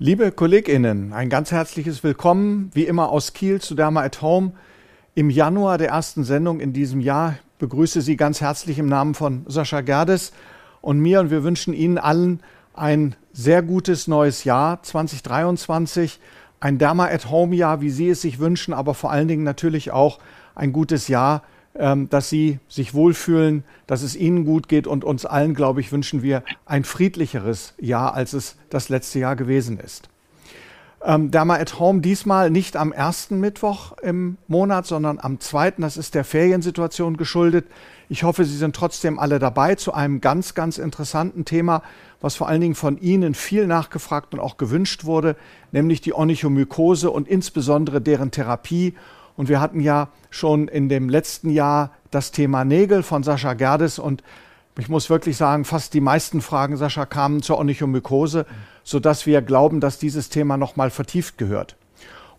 Liebe KollegInnen, ein ganz herzliches Willkommen, wie immer aus Kiel zu Dharma at Home. Im Januar der ersten Sendung in diesem Jahr begrüße Sie ganz herzlich im Namen von Sascha Gerdes und mir und wir wünschen Ihnen allen ein sehr gutes neues Jahr 2023, ein Dharma at Home Jahr, wie Sie es sich wünschen, aber vor allen Dingen natürlich auch ein gutes Jahr dass sie sich wohlfühlen, dass es ihnen gut geht und uns allen, glaube ich, wünschen wir ein friedlicheres Jahr, als es das letzte Jahr gewesen ist. Ähm, Dharma at Home diesmal nicht am ersten Mittwoch im Monat, sondern am zweiten. Das ist der Feriensituation geschuldet. Ich hoffe, Sie sind trotzdem alle dabei zu einem ganz, ganz interessanten Thema, was vor allen Dingen von Ihnen viel nachgefragt und auch gewünscht wurde, nämlich die Onychomykose und insbesondere deren Therapie und wir hatten ja schon in dem letzten Jahr das Thema Nägel von Sascha Gerdes und ich muss wirklich sagen, fast die meisten Fragen, Sascha, kamen zur Onychomykose, sodass wir glauben, dass dieses Thema nochmal vertieft gehört.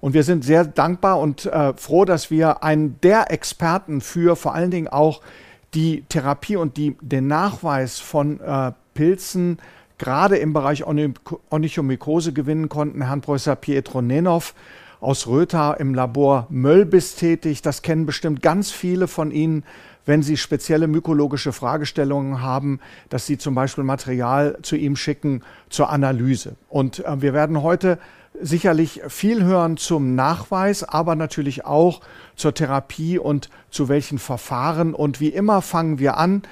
Und wir sind sehr dankbar und äh, froh, dass wir einen der Experten für vor allen Dingen auch die Therapie und die, den Nachweis von äh, Pilzen gerade im Bereich Onychomykose gewinnen konnten, Herrn Professor Pietro Nenov aus Rötha im Labor Möllbiss tätig. Das kennen bestimmt ganz viele von Ihnen, wenn Sie spezielle mykologische Fragestellungen haben, dass Sie zum Beispiel Material zu ihm schicken zur Analyse. Und äh, wir werden heute sicherlich viel hören zum Nachweis, aber natürlich auch zur Therapie und zu welchen Verfahren. Und wie immer fangen wir an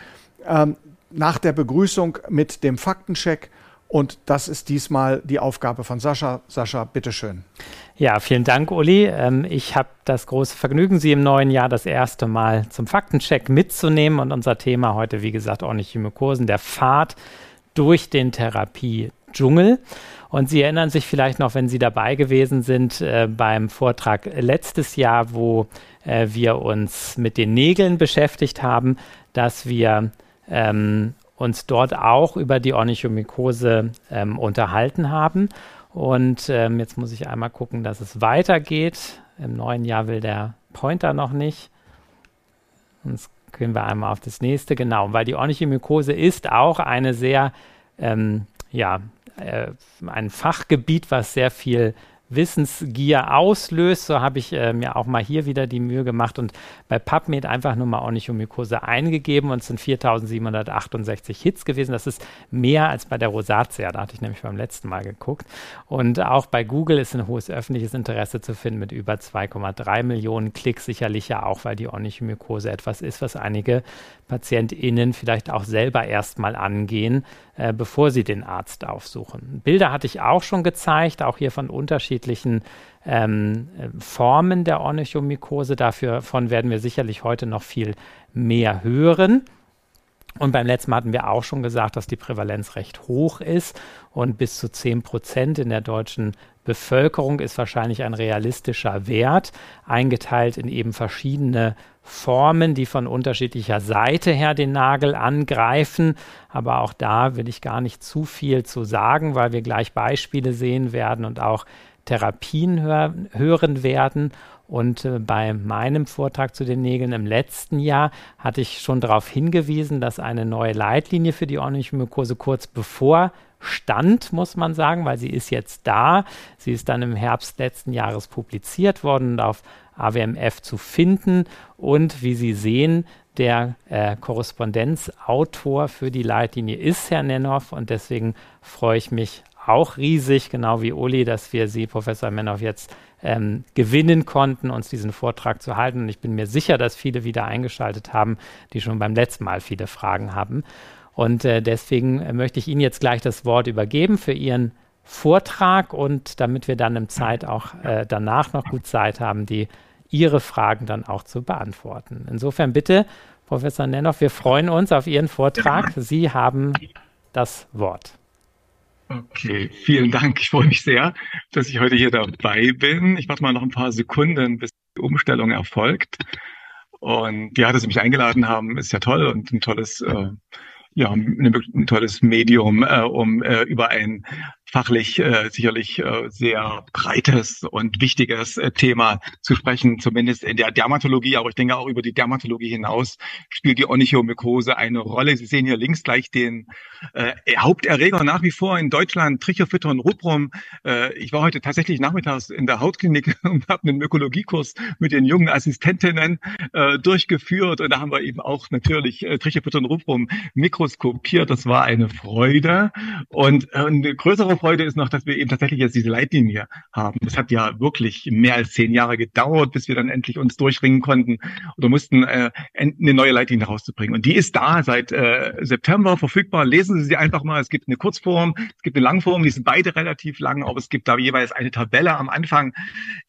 ähm, nach der Begrüßung mit dem Faktencheck. Und das ist diesmal die Aufgabe von Sascha. Sascha, bitteschön. Ja, vielen Dank, Uli. Ähm, ich habe das große Vergnügen, Sie im neuen Jahr das erste Mal zum Faktencheck mitzunehmen. Und unser Thema heute, wie gesagt, Ornithymykosen, der Pfad durch den Therapie-Dschungel. Und Sie erinnern sich vielleicht noch, wenn Sie dabei gewesen sind äh, beim Vortrag letztes Jahr, wo äh, wir uns mit den Nägeln beschäftigt haben, dass wir ähm, uns dort auch über die Ornithomykose ähm, unterhalten haben. Und ähm, jetzt muss ich einmal gucken, dass es weitergeht. Im neuen Jahr will der Pointer noch nicht. Sonst gehen wir einmal auf das nächste. Genau, weil die Ornithomykose ist auch eine sehr, ähm, ja, äh, ein Fachgebiet, was sehr viel Wissensgier auslöst. So habe ich äh, mir auch mal hier wieder die Mühe gemacht und bei PubMed einfach nur mal Onychomykose eingegeben und es sind 4768 Hits gewesen. Das ist mehr als bei der Rosatia. Da hatte ich nämlich beim letzten Mal geguckt. Und auch bei Google ist ein hohes öffentliches Interesse zu finden mit über 2,3 Millionen Klicks. Sicherlich ja auch, weil die Onychomykose etwas ist, was einige PatientInnen vielleicht auch selber erstmal angehen, äh, bevor sie den Arzt aufsuchen. Bilder hatte ich auch schon gezeigt, auch hier von unterschiedlichen ähm, Formen der Ornithomykose. Davon werden wir sicherlich heute noch viel mehr hören. Und beim letzten Mal hatten wir auch schon gesagt, dass die Prävalenz recht hoch ist und bis zu 10 Prozent in der deutschen Bevölkerung ist wahrscheinlich ein realistischer Wert, eingeteilt in eben verschiedene Formen, die von unterschiedlicher Seite her den Nagel angreifen. Aber auch da will ich gar nicht zu viel zu sagen, weil wir gleich Beispiele sehen werden und auch Therapien hör hören werden. Und äh, bei meinem Vortrag zu den Nägeln im letzten Jahr hatte ich schon darauf hingewiesen, dass eine neue Leitlinie für die Onychomykose kurz bevor stand, muss man sagen, weil sie ist jetzt da. Sie ist dann im Herbst letzten Jahres publiziert worden und auf AWMF zu finden. Und wie Sie sehen, der äh, Korrespondenzautor für die Leitlinie ist Herr Nenhoff und deswegen freue ich mich auch riesig, genau wie Uli, dass wir Sie, Professor Menhoff, jetzt ähm, gewinnen konnten, uns diesen Vortrag zu halten. Und ich bin mir sicher, dass viele wieder eingeschaltet haben, die schon beim letzten Mal viele Fragen haben. Und äh, deswegen äh, möchte ich Ihnen jetzt gleich das Wort übergeben für Ihren Vortrag und damit wir dann im Zeit auch äh, danach noch gut Zeit haben, die Ihre Fragen dann auch zu beantworten. Insofern bitte, Professor Nennoff, wir freuen uns auf Ihren Vortrag. Sie haben das Wort. Okay, vielen Dank. Ich freue mich sehr, dass ich heute hier dabei bin. Ich warte mal noch ein paar Sekunden, bis die Umstellung erfolgt. Und ja, dass Sie mich eingeladen haben, ist ja toll und ein tolles, äh, ja, ein, ein tolles Medium, äh, um äh, über ein fachlich äh, sicherlich äh, sehr breites und wichtiges äh, Thema zu sprechen, zumindest in der Dermatologie, aber ich denke auch über die Dermatologie hinaus spielt die Onychomykose eine Rolle. Sie sehen hier links gleich den äh, Haupterreger nach wie vor in Deutschland, Trichophyton rubrum. Äh, ich war heute tatsächlich nachmittags in der Hautklinik und habe einen Mykologiekurs mit den jungen Assistentinnen äh, durchgeführt und da haben wir eben auch natürlich äh, Trichophyton rubrum mikroskopiert. Das war eine Freude und äh, eine größere Freude ist noch, dass wir eben tatsächlich jetzt diese Leitlinie haben. Das hat ja wirklich mehr als zehn Jahre gedauert, bis wir dann endlich uns durchringen konnten oder mussten, äh, eine neue Leitlinie rauszubringen. Und die ist da seit äh, September verfügbar. Lesen Sie sie einfach mal. Es gibt eine Kurzform, es gibt eine Langform, die sind beide relativ lang, aber es gibt da jeweils eine Tabelle am Anfang,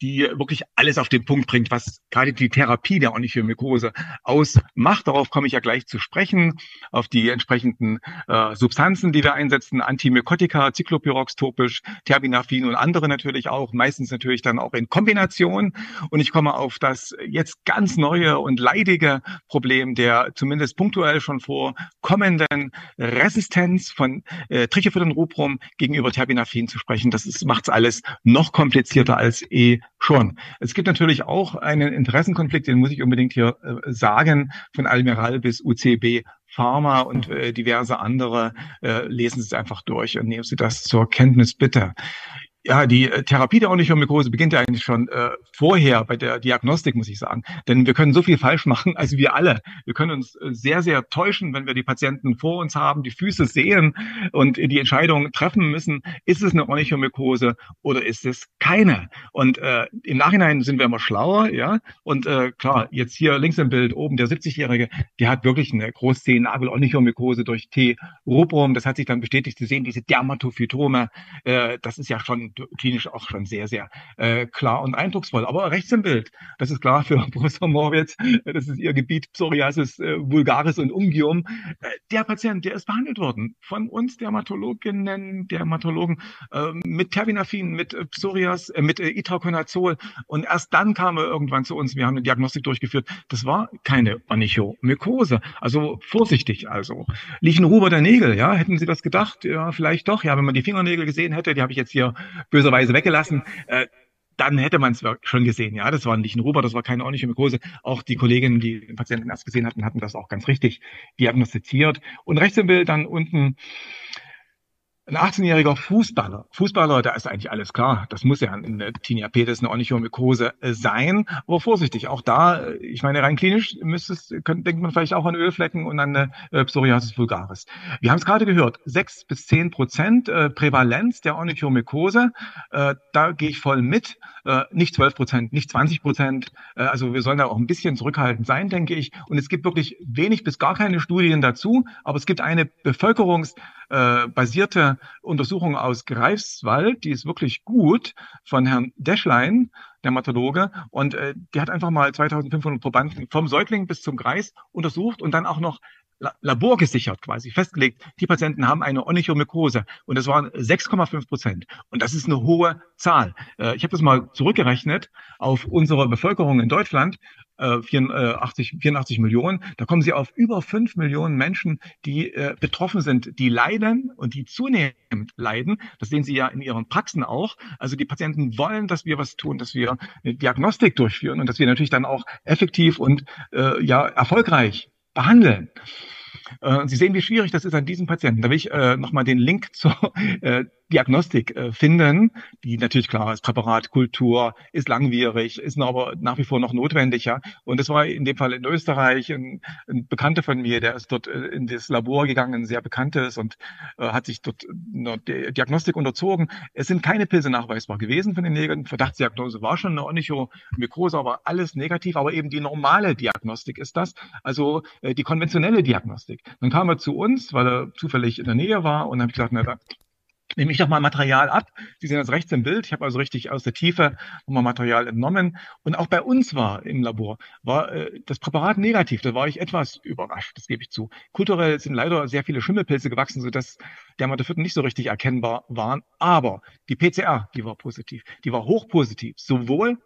die wirklich alles auf den Punkt bringt, was gerade die Therapie der Onychomykose ausmacht. Darauf komme ich ja gleich zu sprechen, auf die entsprechenden äh, Substanzen, die wir einsetzen, Antimykotika, Cyclopyrox-topisch, Terbinafin und andere natürlich auch, meistens natürlich dann auch in Kombination. Und ich komme auf das jetzt ganz neue und leidige Problem der zumindest punktuell schon vorkommenden Resistenz von äh, Trichophyllin rubrum gegenüber Terbinafin zu sprechen. Das macht es alles noch komplizierter als eh schon. Es gibt natürlich auch einen Interessenkonflikt, den muss ich unbedingt hier äh, sagen, von Almiral bis UCB Pharma und äh, diverse andere, äh, lesen Sie es einfach durch und nehmen Sie das zur Kenntnis bitte. Ja, die äh, Therapie der Onychomykose beginnt ja eigentlich schon äh, vorher bei der Diagnostik, muss ich sagen. Denn wir können so viel falsch machen, also wir alle. Wir können uns äh, sehr, sehr täuschen, wenn wir die Patienten vor uns haben, die Füße sehen und die Entscheidung treffen müssen, ist es eine Onychomykose oder ist es keine? Und äh, im Nachhinein sind wir immer schlauer, ja. Und äh, klar, jetzt hier links im Bild oben der 70-Jährige, der hat wirklich eine Großzehennagel-Onychomykose durch T. rubrum. Das hat sich dann bestätigt. Sie sehen diese Dermatophytome. Äh, das ist ja schon klinisch auch schon sehr, sehr äh, klar und eindrucksvoll. Aber rechts im Bild, das ist klar für Professor Moritz, das ist ihr Gebiet Psoriasis äh, vulgaris und Ungium. Äh, der Patient, der ist behandelt worden von uns Dermatologinnen, Dermatologen äh, mit Terbinafin, mit Psorias, äh, mit äh, Itraconazol und erst dann kam er irgendwann zu uns. Wir haben eine Diagnostik durchgeführt. Das war keine Onychomykose. Also vorsichtig also. Lichenruber der Nägel, ja, hätten Sie das gedacht? Ja, vielleicht doch. Ja, wenn man die Fingernägel gesehen hätte, die habe ich jetzt hier böserweise weggelassen. Äh, dann hätte man es schon gesehen. Ja, das war nicht ein Ruber, das war keine ordentliche Mykose. Auch die Kolleginnen, die den Patienten erst gesehen hatten, hatten das auch ganz richtig diagnostiziert. Und rechts im Bild dann unten ein 18-jähriger Fußballer. Fußballer, da ist eigentlich alles klar. Das muss ja in der Tinea pedis eine Onychomykose äh, sein. Aber vorsichtig, auch da, äh, ich meine, rein klinisch müsste es, könnt, denkt man vielleicht auch an Ölflecken und an eine äh, Psoriasis vulgaris. Wir haben es gerade gehört, sechs bis zehn Prozent äh, Prävalenz der Onychomykose. Äh, da gehe ich voll mit. Äh, nicht zwölf Prozent, nicht 20 Prozent. Äh, also wir sollen da auch ein bisschen zurückhaltend sein, denke ich. Und es gibt wirklich wenig bis gar keine Studien dazu. Aber es gibt eine bevölkerungsbasierte Untersuchung aus Greifswald, die ist wirklich gut, von Herrn Deschlein, Dermatologe, und äh, die hat einfach mal 2500 Probanden vom Säugling bis zum Greis untersucht und dann auch noch laborgesichert quasi festgelegt, die Patienten haben eine Onychomykose und das waren 6,5 Prozent. Und das ist eine hohe Zahl. Äh, ich habe das mal zurückgerechnet auf unsere Bevölkerung in Deutschland 84, 84 äh, Millionen, da kommen sie auf über 5 Millionen Menschen, die äh, betroffen sind, die leiden und die zunehmend leiden. Das sehen Sie ja in Ihren Praxen auch. Also die Patienten wollen, dass wir was tun, dass wir eine Diagnostik durchführen und dass wir natürlich dann auch effektiv und äh, ja erfolgreich behandeln. Äh, Sie sehen, wie schwierig das ist an diesen Patienten. Da will ich äh, nochmal den Link zur äh, Diagnostik äh, finden, die natürlich klar ist, Präparatkultur ist langwierig, ist aber nach wie vor noch notwendig. Ja? Und das war in dem Fall in Österreich ein, ein Bekannter von mir, der ist dort äh, in das Labor gegangen, ein sehr bekanntes und äh, hat sich dort eine Diagnostik unterzogen. Es sind keine Pilze nachweisbar gewesen von den Nägeln. Verdachtsdiagnose war schon eine Onychomykose, aber alles negativ. Aber eben die normale Diagnostik ist das, also äh, die konventionelle Diagnostik. Dann kam er zu uns, weil er zufällig in der Nähe war und habe ich gesagt, na, da nehme ich nochmal Material ab. Sie sehen das rechts im Bild. Ich habe also richtig aus der Tiefe nochmal Material entnommen. Und auch bei uns war im Labor, war äh, das Präparat negativ. Da war ich etwas überrascht, das gebe ich zu. Kulturell sind leider sehr viele Schimmelpilze gewachsen, sodass Dermatophyten nicht so richtig erkennbar waren. Aber die PCR, die war positiv. Die war hochpositiv. Sowohl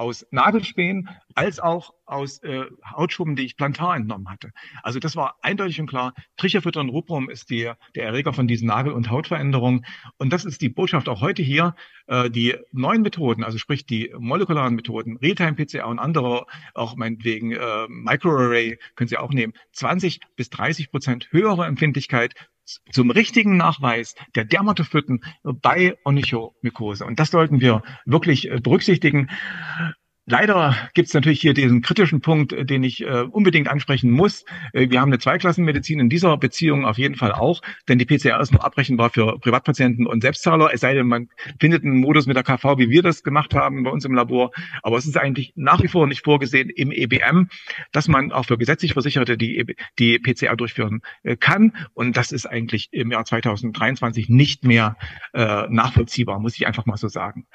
aus Nagelspänen als auch aus äh, Hautschuppen, die ich plantar entnommen hatte. Also das war eindeutig und klar. Trichofüttern rubrum ist die, der Erreger von diesen Nagel- und Hautveränderungen. Und das ist die Botschaft auch heute hier. Äh, die neuen Methoden, also sprich die molekularen Methoden, Realtime-PCA und andere, auch meinetwegen äh, Microarray, können Sie auch nehmen, 20 bis 30 Prozent höhere Empfindlichkeit zum richtigen Nachweis der Dermatophyten bei Onychomykose. Und das sollten wir wirklich äh, berücksichtigen. Leider gibt es natürlich hier diesen kritischen Punkt, äh, den ich äh, unbedingt ansprechen muss. Äh, wir haben eine Zweiklassenmedizin in dieser Beziehung auf jeden Fall auch, denn die PCR ist nur abbrechenbar für Privatpatienten und Selbstzahler, es sei denn, man findet einen Modus mit der KV, wie wir das gemacht haben bei uns im Labor. Aber es ist eigentlich nach wie vor nicht vorgesehen im EBM, dass man auch für gesetzlich Versicherte die, e die PCR durchführen äh, kann. Und das ist eigentlich im Jahr 2023 nicht mehr äh, nachvollziehbar, muss ich einfach mal so sagen.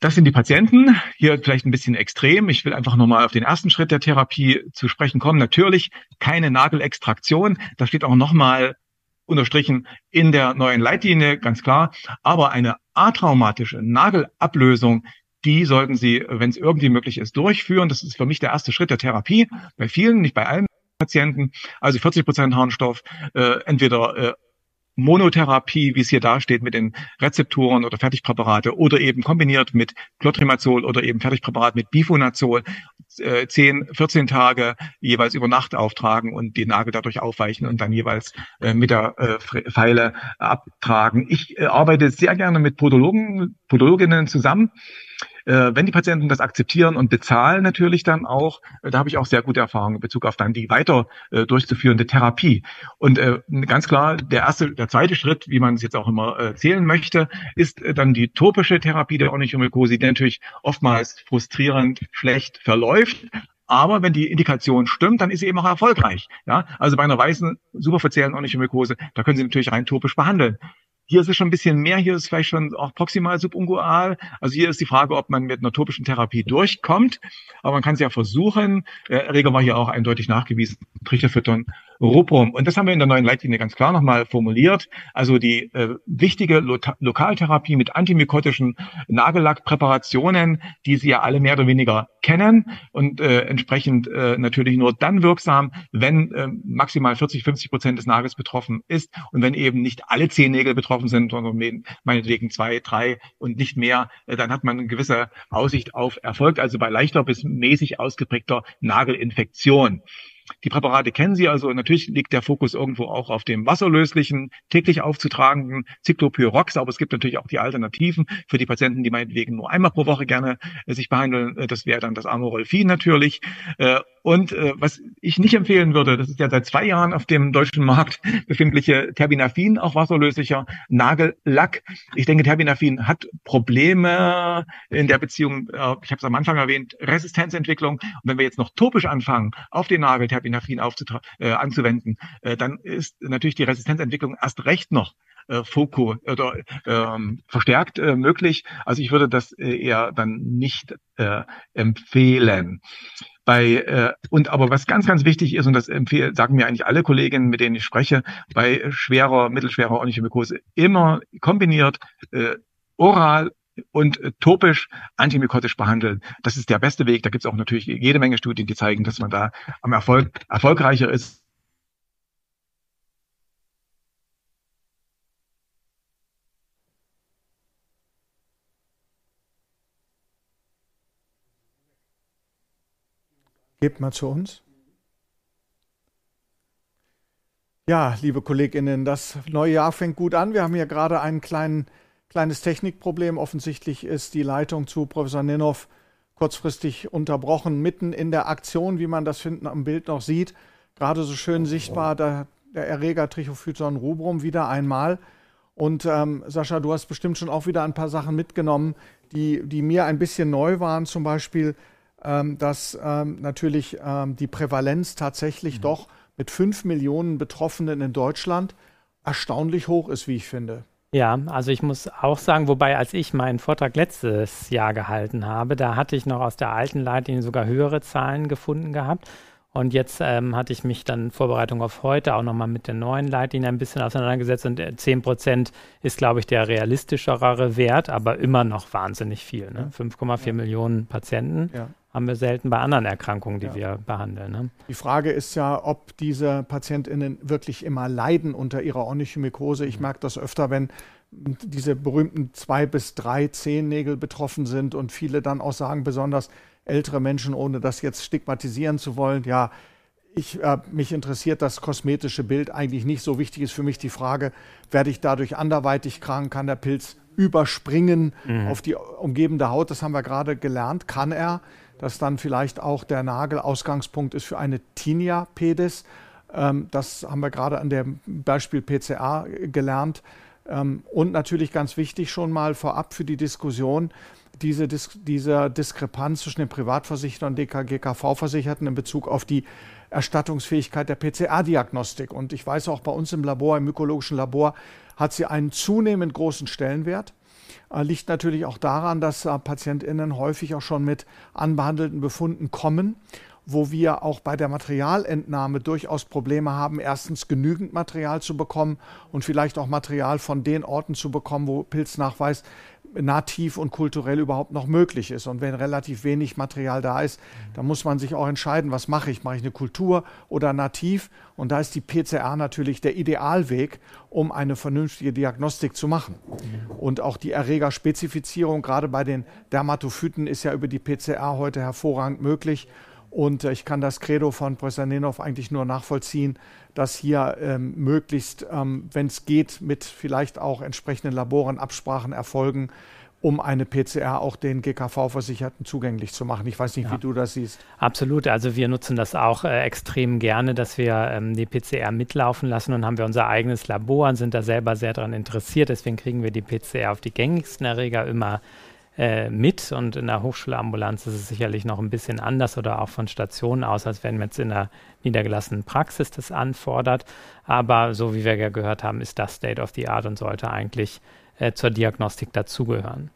Das sind die Patienten. Hier vielleicht ein bisschen extrem. Ich will einfach nochmal auf den ersten Schritt der Therapie zu sprechen kommen. Natürlich keine Nagelextraktion. Das steht auch nochmal unterstrichen in der neuen Leitlinie, ganz klar. Aber eine atraumatische Nagelablösung, die sollten Sie, wenn es irgendwie möglich ist, durchführen. Das ist für mich der erste Schritt der Therapie. Bei vielen, nicht bei allen Patienten. Also 40 Prozent Harnstoff, äh, entweder äh, Monotherapie, wie es hier dasteht, mit den Rezeptoren oder Fertigpräparate oder eben kombiniert mit Clotrimazol oder eben Fertigpräparat mit Bifonazol, äh, 10, 14 Tage jeweils über Nacht auftragen und die Nagel dadurch aufweichen und dann jeweils äh, mit der äh, Pfeile abtragen. Ich äh, arbeite sehr gerne mit Podologen, Podologinnen zusammen äh, wenn die Patienten das akzeptieren und bezahlen natürlich dann auch, äh, da habe ich auch sehr gute Erfahrungen in Bezug auf dann die weiter äh, durchzuführende Therapie. Und äh, ganz klar, der erste, der zweite Schritt, wie man es jetzt auch immer äh, zählen möchte, ist äh, dann die topische Therapie der Onychomykose, die natürlich oftmals frustrierend schlecht verläuft, aber wenn die Indikation stimmt, dann ist sie eben auch erfolgreich. Ja, also bei einer weißen superverzählten Onychomykose, da können Sie natürlich rein topisch behandeln. Hier ist es schon ein bisschen mehr, hier ist es vielleicht schon auch proximal subungual. Also hier ist die Frage, ob man mit einer topischen Therapie durchkommt. Aber man kann es ja versuchen. Erreger war hier auch eindeutig nachgewiesen. Trichterfüttern Ruprum. Und das haben wir in der neuen Leitlinie ganz klar nochmal formuliert. Also die äh, wichtige Lo Lokaltherapie mit antimykotischen Nagellackpräparationen, die Sie ja alle mehr oder weniger kennen und äh, entsprechend äh, natürlich nur dann wirksam, wenn äh, maximal 40, 50 Prozent des Nagels betroffen ist und wenn eben nicht alle Zehennägel betroffen sind, sondern meinetwegen zwei, drei und nicht mehr, äh, dann hat man eine gewisse Aussicht auf Erfolg, also bei leichter bis mäßig ausgeprägter Nagelinfektion. Die Präparate kennen Sie also. Natürlich liegt der Fokus irgendwo auch auf dem wasserlöslichen, täglich aufzutragenden Cyclopyrox, aber es gibt natürlich auch die Alternativen für die Patienten, die meinetwegen nur einmal pro Woche gerne äh, sich behandeln. Äh, das wäre dann das Amorolfin natürlich. Äh, und äh, was ich nicht empfehlen würde, das ist ja seit zwei Jahren auf dem deutschen Markt befindliche Terbinafin, auch wasserlöslicher Nagellack. Ich denke, Terbinafin hat Probleme in der Beziehung, äh, ich habe es am Anfang erwähnt, Resistenzentwicklung. Und wenn wir jetzt noch topisch anfangen, auf den Nagel Terbinafin äh, anzuwenden, äh, dann ist natürlich die Resistenzentwicklung erst recht noch äh, Foco oder ähm, verstärkt äh, möglich. Also ich würde das äh, eher dann nicht äh, empfehlen bei äh, und aber was ganz ganz wichtig ist und das empfehle, sagen mir eigentlich alle Kolleginnen, mit denen ich spreche, bei schwerer, mittelschwerer Onychomykose immer kombiniert äh, oral und äh, topisch antimykotisch behandeln. Das ist der beste Weg. Da gibt es auch natürlich jede Menge Studien, die zeigen, dass man da am Erfolg erfolgreicher ist Gebt mal zu uns. Ja, liebe Kolleginnen, das neue Jahr fängt gut an. Wir haben hier gerade ein klein, kleines Technikproblem. Offensichtlich ist die Leitung zu Professor Ninov kurzfristig unterbrochen, mitten in der Aktion, wie man das hinten am Bild noch sieht. Gerade so schön sichtbar, der, der Erreger Trichophyton rubrum wieder einmal. Und ähm, Sascha, du hast bestimmt schon auch wieder ein paar Sachen mitgenommen, die, die mir ein bisschen neu waren. Zum Beispiel ähm, dass ähm, natürlich ähm, die Prävalenz tatsächlich mhm. doch mit fünf Millionen Betroffenen in Deutschland erstaunlich hoch ist, wie ich finde. Ja, also ich muss auch sagen, wobei als ich meinen Vortrag letztes Jahr gehalten habe, da hatte ich noch aus der alten Leitlinie sogar höhere Zahlen gefunden gehabt. Und jetzt ähm, hatte ich mich dann in Vorbereitung auf heute auch nochmal mit der neuen Leitlinie ein bisschen auseinandergesetzt. Und 10 äh, Prozent ist, glaube ich, der realistischere Wert, aber immer noch wahnsinnig viel. Ne? 5,4 ja. Millionen Patienten ja. Haben wir selten bei anderen Erkrankungen, die ja. wir behandeln. Ne? Die Frage ist ja, ob diese PatientInnen wirklich immer leiden unter ihrer Onychomykose. Ich mhm. merke das öfter, wenn diese berühmten zwei bis drei Zehennägel betroffen sind und viele dann auch sagen, besonders ältere Menschen, ohne das jetzt stigmatisieren zu wollen. Ja, ich, äh, mich interessiert das kosmetische Bild eigentlich nicht. So wichtig ist für mich die Frage, werde ich dadurch anderweitig krank? Kann der Pilz überspringen mhm. auf die umgebende Haut? Das haben wir gerade gelernt. Kann er, dass dann vielleicht auch der Nagel Ausgangspunkt ist für eine Tinea-Pedis? Ähm, das haben wir gerade an dem Beispiel PCA gelernt. Ähm, und natürlich ganz wichtig schon mal vorab für die Diskussion, diese, Dis diese Diskrepanz zwischen den Privatversicherern und DKGKV-Versicherten in Bezug auf die Erstattungsfähigkeit der PCA-Diagnostik. Und ich weiß auch bei uns im Labor, im mykologischen Labor, hat sie einen zunehmend großen Stellenwert. Äh, liegt natürlich auch daran, dass äh, PatientInnen häufig auch schon mit anbehandelten Befunden kommen wo wir auch bei der Materialentnahme durchaus Probleme haben, erstens genügend Material zu bekommen und vielleicht auch Material von den Orten zu bekommen, wo Pilznachweis nativ und kulturell überhaupt noch möglich ist. Und wenn relativ wenig Material da ist, dann muss man sich auch entscheiden, was mache ich? Mache ich eine Kultur oder nativ? Und da ist die PCR natürlich der Idealweg, um eine vernünftige Diagnostik zu machen. Und auch die Erregerspezifizierung, gerade bei den Dermatophyten, ist ja über die PCR heute hervorragend möglich. Und äh, ich kann das Credo von Professor Nenov eigentlich nur nachvollziehen, dass hier ähm, möglichst, ähm, wenn es geht, mit vielleicht auch entsprechenden Laboren Absprachen erfolgen, um eine PCR auch den GKV-Versicherten zugänglich zu machen. Ich weiß nicht, ja. wie du das siehst. Absolut. Also wir nutzen das auch äh, extrem gerne, dass wir ähm, die PCR mitlaufen lassen und haben wir unser eigenes Labor und sind da selber sehr daran interessiert. Deswegen kriegen wir die PCR auf die gängigsten Erreger immer äh, mit und in der Hochschulambulanz ist es sicherlich noch ein bisschen anders oder auch von Stationen aus, als wenn man jetzt in der niedergelassenen Praxis das anfordert. Aber so wie wir ja gehört haben, ist das State of the Art und sollte eigentlich äh, zur Diagnostik dazugehören.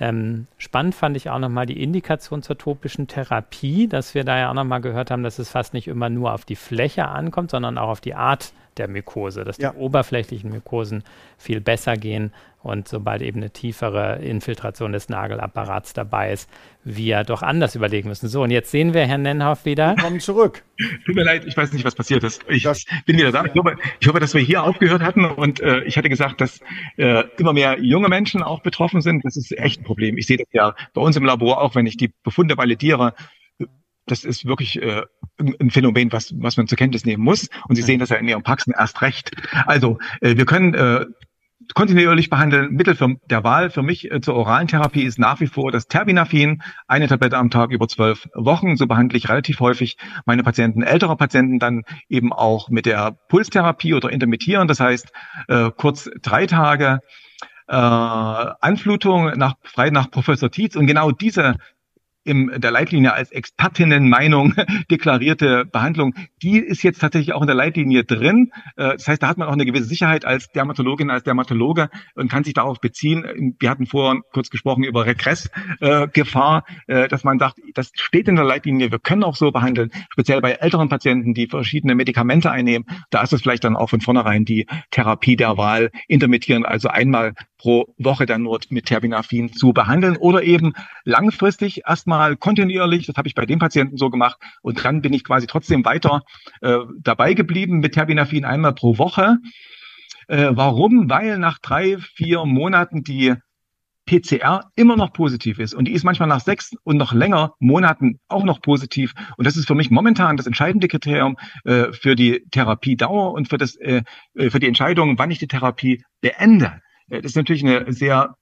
Ähm, spannend fand ich auch nochmal die Indikation zur topischen Therapie, dass wir da ja auch nochmal gehört haben, dass es fast nicht immer nur auf die Fläche ankommt, sondern auch auf die Art der Mykose, dass ja. die oberflächlichen Mykosen viel besser gehen und sobald eben eine tiefere Infiltration des Nagelapparats dabei ist, wir doch anders überlegen müssen. So, und jetzt sehen wir Herrn Nenhoff wieder. Kommen zurück. Tut mir leid, ich weiß nicht, was passiert ist. Ich das, bin wieder da. Ich hoffe, ich hoffe, dass wir hier aufgehört hatten und äh, ich hatte gesagt, dass äh, immer mehr junge Menschen auch betroffen sind. Das ist echt ein Problem. Ich sehe das ja bei uns im Labor auch, wenn ich die Befunde validiere. Das ist wirklich äh, ein Phänomen, was, was man zur Kenntnis nehmen muss. Und Sie sehen das ja in Ihren Praxen erst recht. Also, äh, wir können äh, kontinuierlich behandeln. Mittel für, der Wahl für mich äh, zur oralen Therapie ist nach wie vor das Terbinafin, eine Tablette am Tag über zwölf Wochen. So behandle ich relativ häufig meine Patienten, ältere Patienten dann eben auch mit der Pulstherapie oder intermittieren. Das heißt, äh, kurz drei Tage äh, Anflutung nach, frei nach Professor Tietz. Und genau diese in der Leitlinie als Expertinnenmeinung deklarierte Behandlung, die ist jetzt tatsächlich auch in der Leitlinie drin. Äh, das heißt, da hat man auch eine gewisse Sicherheit als Dermatologin, als Dermatologe und kann sich darauf beziehen. Wir hatten vorhin kurz gesprochen über Regressgefahr, äh, dass man sagt, das steht in der Leitlinie, wir können auch so behandeln, speziell bei älteren Patienten, die verschiedene Medikamente einnehmen. Da ist es vielleicht dann auch von vornherein die Therapie der Wahl intermittierend, also einmal pro Woche dann nur mit Terbinafin zu behandeln oder eben langfristig erstmal kontinuierlich, das habe ich bei den Patienten so gemacht und dann bin ich quasi trotzdem weiter äh, dabei geblieben mit Terbinafin einmal pro Woche. Äh, warum? Weil nach drei, vier Monaten die PCR immer noch positiv ist und die ist manchmal nach sechs und noch länger Monaten auch noch positiv und das ist für mich momentan das entscheidende Kriterium äh, für die Therapiedauer und für das äh, äh für die Entscheidung, wann ich die Therapie beende. Äh, das ist natürlich eine sehr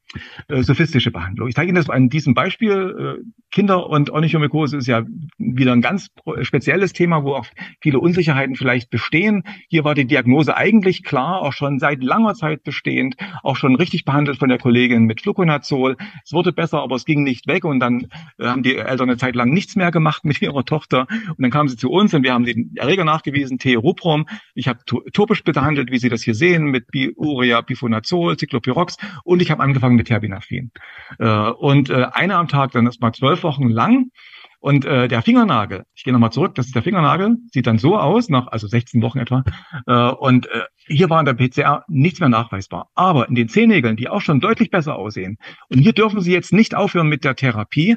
äh, sophistische Behandlung. Ich zeige Ihnen das an diesem Beispiel. Äh, Kinder- und Onychomykose ist ja wieder ein ganz spezielles Thema, wo auch viele Unsicherheiten vielleicht bestehen. Hier war die Diagnose eigentlich klar, auch schon seit langer Zeit bestehend, auch schon richtig behandelt von der Kollegin mit Fluconazol. Es wurde besser, aber es ging nicht weg und dann äh, haben die Eltern eine Zeit lang nichts mehr gemacht mit ihrer Tochter und dann kamen sie zu uns und wir haben den Erreger nachgewiesen, T-Ruprom. Ich habe topisch behandelt, wie Sie das hier sehen, mit Biurea, Bifonazol, Cyclopyrox und ich habe angefangen mit Terbinafin. Äh, und äh, eine am Tag, dann ist mal zwölf Wochen lang. Und äh, der Fingernagel, ich gehe nochmal zurück, das ist der Fingernagel, sieht dann so aus, nach also 16 Wochen etwa. Äh, und äh, hier war in der PCR nichts mehr nachweisbar. Aber in den Zehennägeln, die auch schon deutlich besser aussehen, und hier dürfen Sie jetzt nicht aufhören mit der Therapie,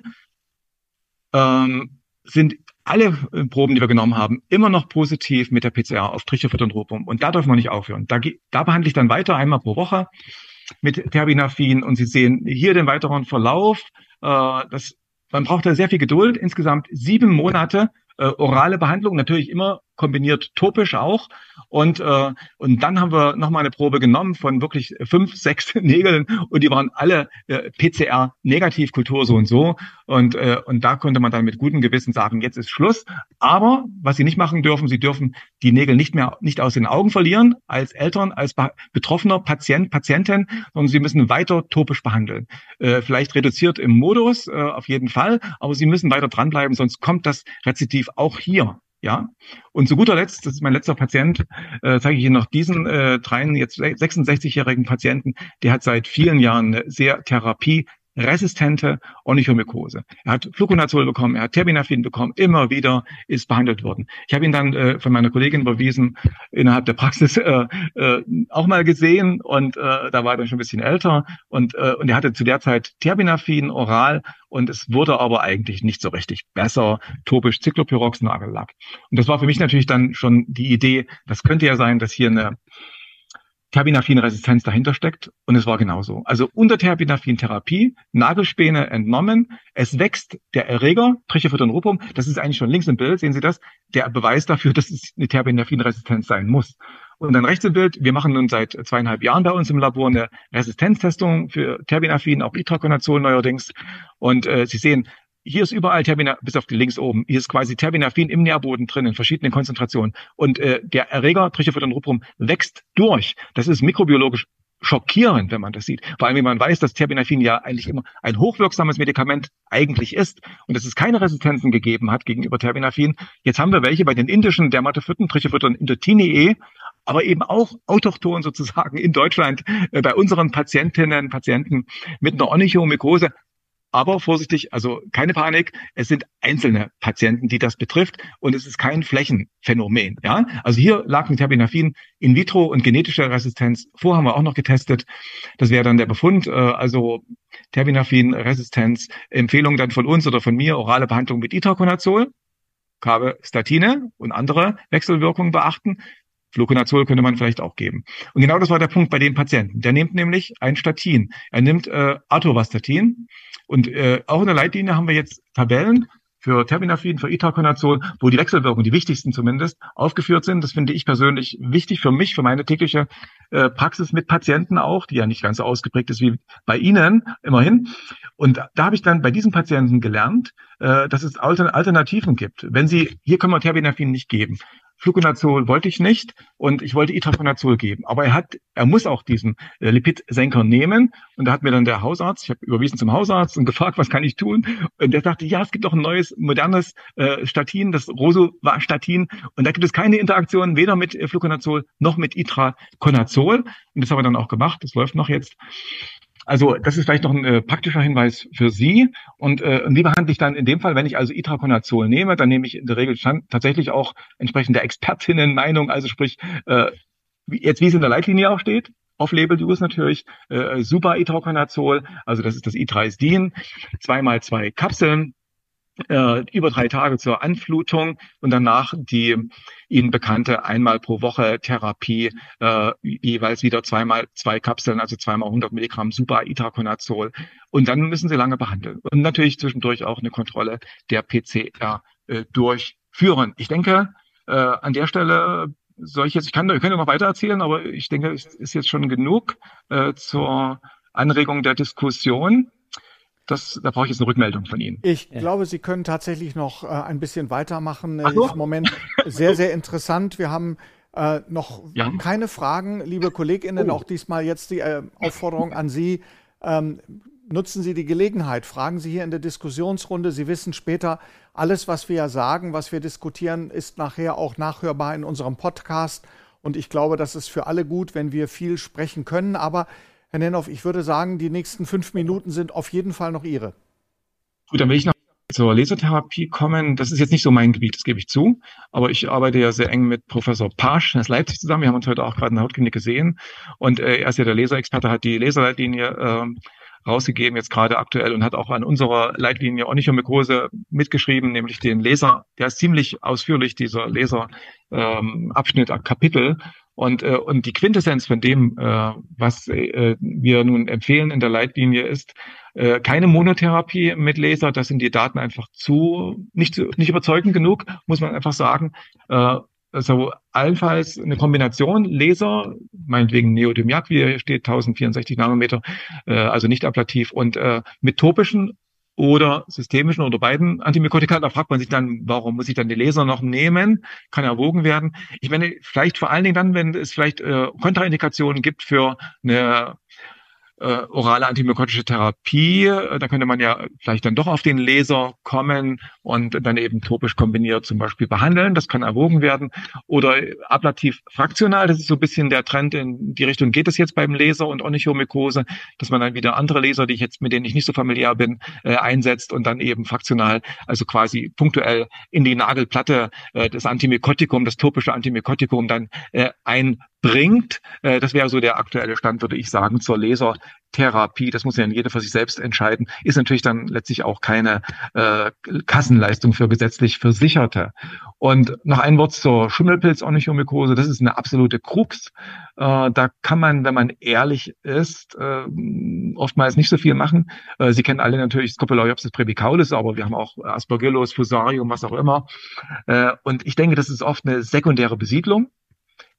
ähm, sind alle äh, Proben, die wir genommen haben, immer noch positiv mit der PCR auf Trichophid und Rupum. Und da darf man nicht aufhören. Da, da behandle ich dann weiter einmal pro Woche mit Terbinafin und Sie sehen hier den weiteren Verlauf. Äh, das, man braucht da sehr viel Geduld. Insgesamt sieben Monate äh, orale Behandlung, natürlich immer kombiniert topisch auch. Und, äh, und dann haben wir nochmal eine Probe genommen von wirklich fünf, sechs Nägeln und die waren alle äh, PCR-negativ, Kultur so und so. Und, äh, und da konnte man dann mit gutem Gewissen sagen, jetzt ist Schluss. Aber was Sie nicht machen dürfen, Sie dürfen die Nägel nicht mehr nicht aus den Augen verlieren als Eltern, als betroffener Patient, Patientin, sondern Sie müssen weiter topisch behandeln. Äh, vielleicht reduziert im Modus, äh, auf jeden Fall, aber Sie müssen weiter dranbleiben, sonst kommt das Rezidiv auch hier. Ja, und zu guter Letzt, das ist mein letzter Patient, äh, zeige ich Ihnen noch diesen äh, dreien, jetzt 66-jährigen Patienten, der hat seit vielen Jahren eine sehr Therapie resistente Onychomykose. Er hat Fluconazol bekommen, er hat Terbinafin bekommen, immer wieder ist behandelt worden. Ich habe ihn dann äh, von meiner Kollegin überwiesen, innerhalb der Praxis äh, äh, auch mal gesehen und äh, da war er dann schon ein bisschen älter und, äh, und er hatte zu der Zeit Terbinafin oral und es wurde aber eigentlich nicht so richtig besser, topisch Cyclopyrox Nagellack. Und das war für mich natürlich dann schon die Idee, das könnte ja sein, dass hier eine Terbinafin-Resistenz dahinter steckt. Und es war genauso. Also unter Terbinafin-Therapie, Nagelspäne entnommen, es wächst der Erreger, Trichophydon rupum, das ist eigentlich schon links im Bild, sehen Sie das, der Beweis dafür, dass es eine Terbinafin-Resistenz sein muss. Und dann rechts im Bild, wir machen nun seit zweieinhalb Jahren bei uns im Labor eine Resistenztestung für Terbinafin, auch Itraconazol neuerdings. Und äh, Sie sehen, hier ist überall Terbinafin, bis auf die links oben, hier ist quasi Terbinafin im Nährboden drin in verschiedenen Konzentrationen. Und äh, der Erreger Trichophydon ruprum wächst durch. Das ist mikrobiologisch schockierend, wenn man das sieht. Vor allem, wenn man weiß, dass Terbinafin ja eigentlich immer ein hochwirksames Medikament eigentlich ist und dass es keine Resistenzen gegeben hat gegenüber Terbinafin. Jetzt haben wir welche bei den indischen Dermatophyten, Trichophydon indotinee, aber eben auch autochton sozusagen in Deutschland äh, bei unseren Patientinnen, Patienten mit einer Onychomykose aber vorsichtig, also keine Panik. Es sind einzelne Patienten, die das betrifft und es ist kein Flächenphänomen. Ja, also hier lag mit Terbinafin in vitro und genetische Resistenz. Vor haben wir auch noch getestet. Das wäre dann der Befund. Äh, also Terbinafin-Resistenz. Empfehlung dann von uns oder von mir, orale Behandlung mit Itraconazol. Statine und andere Wechselwirkungen beachten. Fluconazol könnte man vielleicht auch geben. Und genau das war der Punkt bei dem Patienten. Der nimmt nämlich ein Statin. Er nimmt äh, Atorvastatin. Und äh, auch in der Leitlinie haben wir jetzt Tabellen für Terbinafin, für Itraconazol, wo die Wechselwirkungen, die wichtigsten zumindest, aufgeführt sind. Das finde ich persönlich wichtig für mich, für meine tägliche äh, Praxis mit Patienten auch, die ja nicht ganz so ausgeprägt ist wie bei Ihnen, immerhin. Und da habe ich dann bei diesen Patienten gelernt, äh, dass es Alternativen gibt. Wenn Sie, hier können wir Terbinafin nicht geben. Fluconazol wollte ich nicht und ich wollte Itraconazol geben. Aber er hat, er muss auch diesen äh, Lipidsenker nehmen. Und da hat mir dann der Hausarzt, ich habe überwiesen zum Hausarzt und gefragt, was kann ich tun? Und der sagte, ja, es gibt doch ein neues, modernes äh, Statin, das Rosuvastatin. Und da gibt es keine Interaktion weder mit äh, Fluconazol noch mit Itraconazol. Und das haben wir dann auch gemacht. Das läuft noch jetzt. Also das ist vielleicht noch ein äh, praktischer Hinweis für Sie. Und, äh, wie behandle ich dann in dem Fall, wenn ich also Itraconazol nehme, dann nehme ich in der Regel tatsächlich auch entsprechend der Expertinnenmeinung, also sprich, äh, jetzt wie es in der Leitlinie auch steht, Off-Label-Use natürlich, äh, super Itraconazol, also das ist das Itrisdin, zweimal zwei Kapseln, äh, über drei Tage zur Anflutung und danach die Ihnen bekannte einmal pro Woche Therapie, äh, jeweils wieder zweimal zwei Kapseln, also zweimal 100 Milligramm Super-Itraconazol. Und dann müssen Sie lange behandeln. Und natürlich zwischendurch auch eine Kontrolle der PCR äh, durchführen. Ich denke, äh, an der Stelle soll ich jetzt, ich kann, ich könnte noch weiter erzählen, aber ich denke, es ist jetzt schon genug äh, zur Anregung der Diskussion das, da brauche ich jetzt eine Rückmeldung von Ihnen. Ich ja. glaube, Sie können tatsächlich noch äh, ein bisschen weitermachen. Ach so? Ist im Moment sehr, sehr interessant. Wir haben äh, noch ja. keine Fragen, liebe KollegInnen. Oh. Auch diesmal jetzt die äh, Aufforderung an Sie. Ähm, nutzen Sie die Gelegenheit, fragen Sie hier in der Diskussionsrunde. Sie wissen später, alles, was wir sagen, was wir diskutieren, ist nachher auch nachhörbar in unserem Podcast. Und ich glaube, das ist für alle gut, wenn wir viel sprechen können. Aber Herr Nennoff, ich würde sagen, die nächsten fünf Minuten sind auf jeden Fall noch Ihre. Gut, dann will ich noch zur Lasertherapie kommen, das ist jetzt nicht so mein Gebiet, das gebe ich zu, aber ich arbeite ja sehr eng mit Professor Pasch aus Leipzig zusammen. Wir haben uns heute auch gerade in der Hautklinik gesehen und äh, er ist ja der Laserexperte, hat die Laserleitlinie äh, rausgegeben, jetzt gerade aktuell und hat auch an unserer Leitlinie Onychomykrose mitgeschrieben, nämlich den Leser, der ist ziemlich ausführlich, dieser Leser ähm, Kapitel. Und, äh, und die Quintessenz von dem, äh, was äh, wir nun empfehlen in der Leitlinie ist, äh, keine Monotherapie mit Laser, das sind die Daten einfach zu, nicht, nicht überzeugend genug, muss man einfach sagen. Äh, also allenfalls eine Kombination Laser, meinetwegen Neodymium, wie hier steht, 1064 Nanometer, äh, also nicht ablativ und äh, mit topischen oder systemischen oder beiden Antimykotika. Da fragt man sich dann, warum muss ich dann die Laser noch nehmen? Kann erwogen werden. Ich meine, vielleicht vor allen Dingen dann, wenn es vielleicht äh, Kontraindikationen gibt für eine äh, orale antimykotische Therapie. Äh, da könnte man ja vielleicht dann doch auf den Laser kommen und dann eben topisch kombiniert zum Beispiel behandeln. Das kann erwogen werden. Oder ablativ fraktional, das ist so ein bisschen der Trend, in die Richtung geht es jetzt beim Laser und Onychomykose, dass man dann wieder andere Laser, die ich jetzt, mit denen ich nicht so familiär bin, äh, einsetzt und dann eben fraktional, also quasi punktuell in die Nagelplatte äh, das Antimykotikum, das topische Antimykotikum dann äh, ein bringt. Äh, das wäre so der aktuelle Stand, würde ich sagen, zur Lasertherapie. Das muss ja jeder für sich selbst entscheiden. Ist natürlich dann letztlich auch keine äh, Kassenleistung für gesetzlich Versicherte. Und noch ein Wort zur Schimmelpilz-Onychomykose. Das ist eine absolute Krux. Äh, da kann man, wenn man ehrlich ist, äh, oftmals nicht so viel machen. Äh, Sie kennen alle natürlich Scopoloiopsis brevicalis, aber wir haben auch Aspergillus, Fusarium, was auch immer. Äh, und ich denke, das ist oft eine sekundäre Besiedlung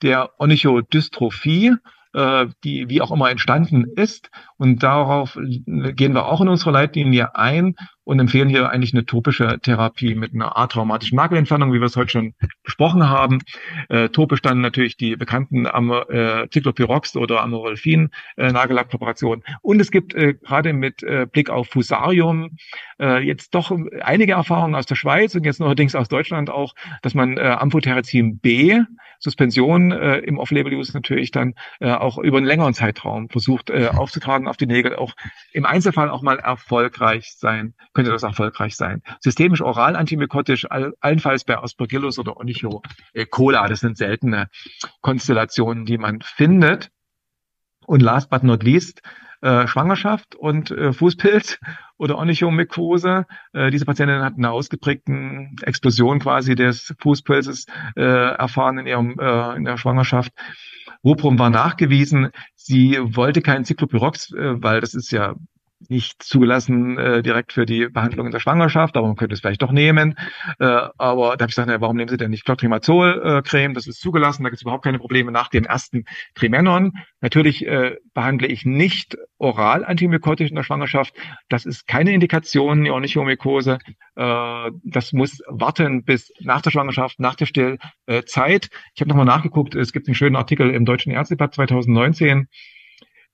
der Onychodystrophie, äh, die wie auch immer entstanden ist. Und darauf gehen wir auch in unserer Leitlinie ein und empfehlen hier eigentlich eine topische Therapie mit einer atraumatischen Makelentfernung, wie wir es heute schon besprochen haben. Äh, topisch dann natürlich die bekannten Am äh, Cyclopyrox oder Amorolfin äh, Nagellackpräparationen. Und es gibt äh, gerade mit äh, Blick auf Fusarium äh, jetzt doch einige Erfahrungen aus der Schweiz und jetzt neuerdings aus Deutschland auch, dass man äh, Amphotericin B Suspension äh, im Off-Label-Use natürlich dann äh, auch über einen längeren Zeitraum versucht äh, aufzutragen auf die Nägel, auch im Einzelfall auch mal erfolgreich sein, könnte das erfolgreich sein. Systemisch oral antimykotisch, all, allenfalls bei Aspergillus oder Onycho äh, Cola, das sind seltene Konstellationen, die man findet. Und last but not least, äh, Schwangerschaft und äh, Fußpilz oder Onychomykose. Äh, diese Patientin hat eine ausgeprägte Explosion quasi des Fußpilzes äh, erfahren in ihrem äh, in der Schwangerschaft. Ruprum war nachgewiesen. Sie wollte keinen Cyclopyrox, äh, weil das ist ja nicht zugelassen äh, direkt für die Behandlung in der Schwangerschaft, aber man könnte es vielleicht doch nehmen. Äh, aber da habe ich gesagt, na, warum nehmen Sie denn nicht Clotrimazol-Creme? Äh, das ist zugelassen, da gibt es überhaupt keine Probleme nach dem ersten Trimenon. Natürlich äh, behandle ich nicht oral antimykotisch in der Schwangerschaft. Das ist keine Indikation, die Onychomykose. Äh, das muss warten bis nach der Schwangerschaft, nach der Stillzeit. Ich habe nochmal nachgeguckt, es gibt einen schönen Artikel im Deutschen Ärzteblatt 2019,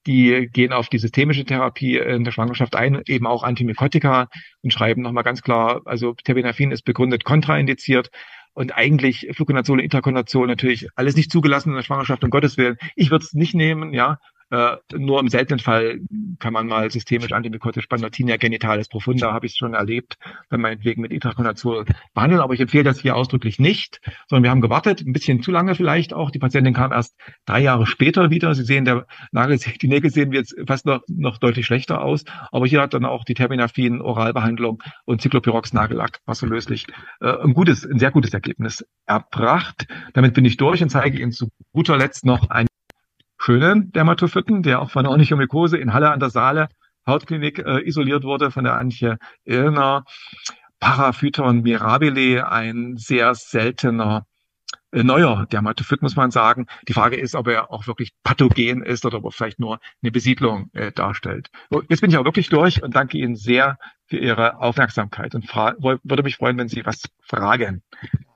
die gehen auf die systemische Therapie in der Schwangerschaft ein, eben auch Antimykotika und schreiben nochmal ganz klar, also Terbinafin ist begründet kontraindiziert und eigentlich Fluconazol, Intraconazol natürlich alles nicht zugelassen in der Schwangerschaft, um Gottes Willen. Ich würde es nicht nehmen, ja. Äh, nur im seltenen Fall kann man mal systemisch antimykotisch Spannotinia genitalis profunda, habe ich schon erlebt, wenn meinetwegen mit Itraconazol behandeln. Aber ich empfehle das hier ausdrücklich nicht, sondern wir haben gewartet, ein bisschen zu lange vielleicht auch. Die Patientin kam erst drei Jahre später wieder. Sie sehen, der Nagel, die Nägel sehen jetzt fast noch, noch deutlich schlechter aus. Aber hier hat dann auch die Terbinafin Oralbehandlung und Cyclopyrox Nagellack wasserlöslich äh, ein gutes, ein sehr gutes Ergebnis erbracht. Damit bin ich durch und zeige Ihnen zu guter Letzt noch ein schönen Dermatophyten, der auch von der Onychomykose in Halle an der Saale Hautklinik äh, isoliert wurde von der Antje Illner. Paraphyton mirabile, ein sehr seltener äh, neuer Dermatophyt, muss man sagen. Die Frage ist, ob er auch wirklich pathogen ist oder ob er vielleicht nur eine Besiedlung äh, darstellt. Jetzt bin ich auch wirklich durch und danke Ihnen sehr für Ihre Aufmerksamkeit und würde mich freuen, wenn Sie was fragen.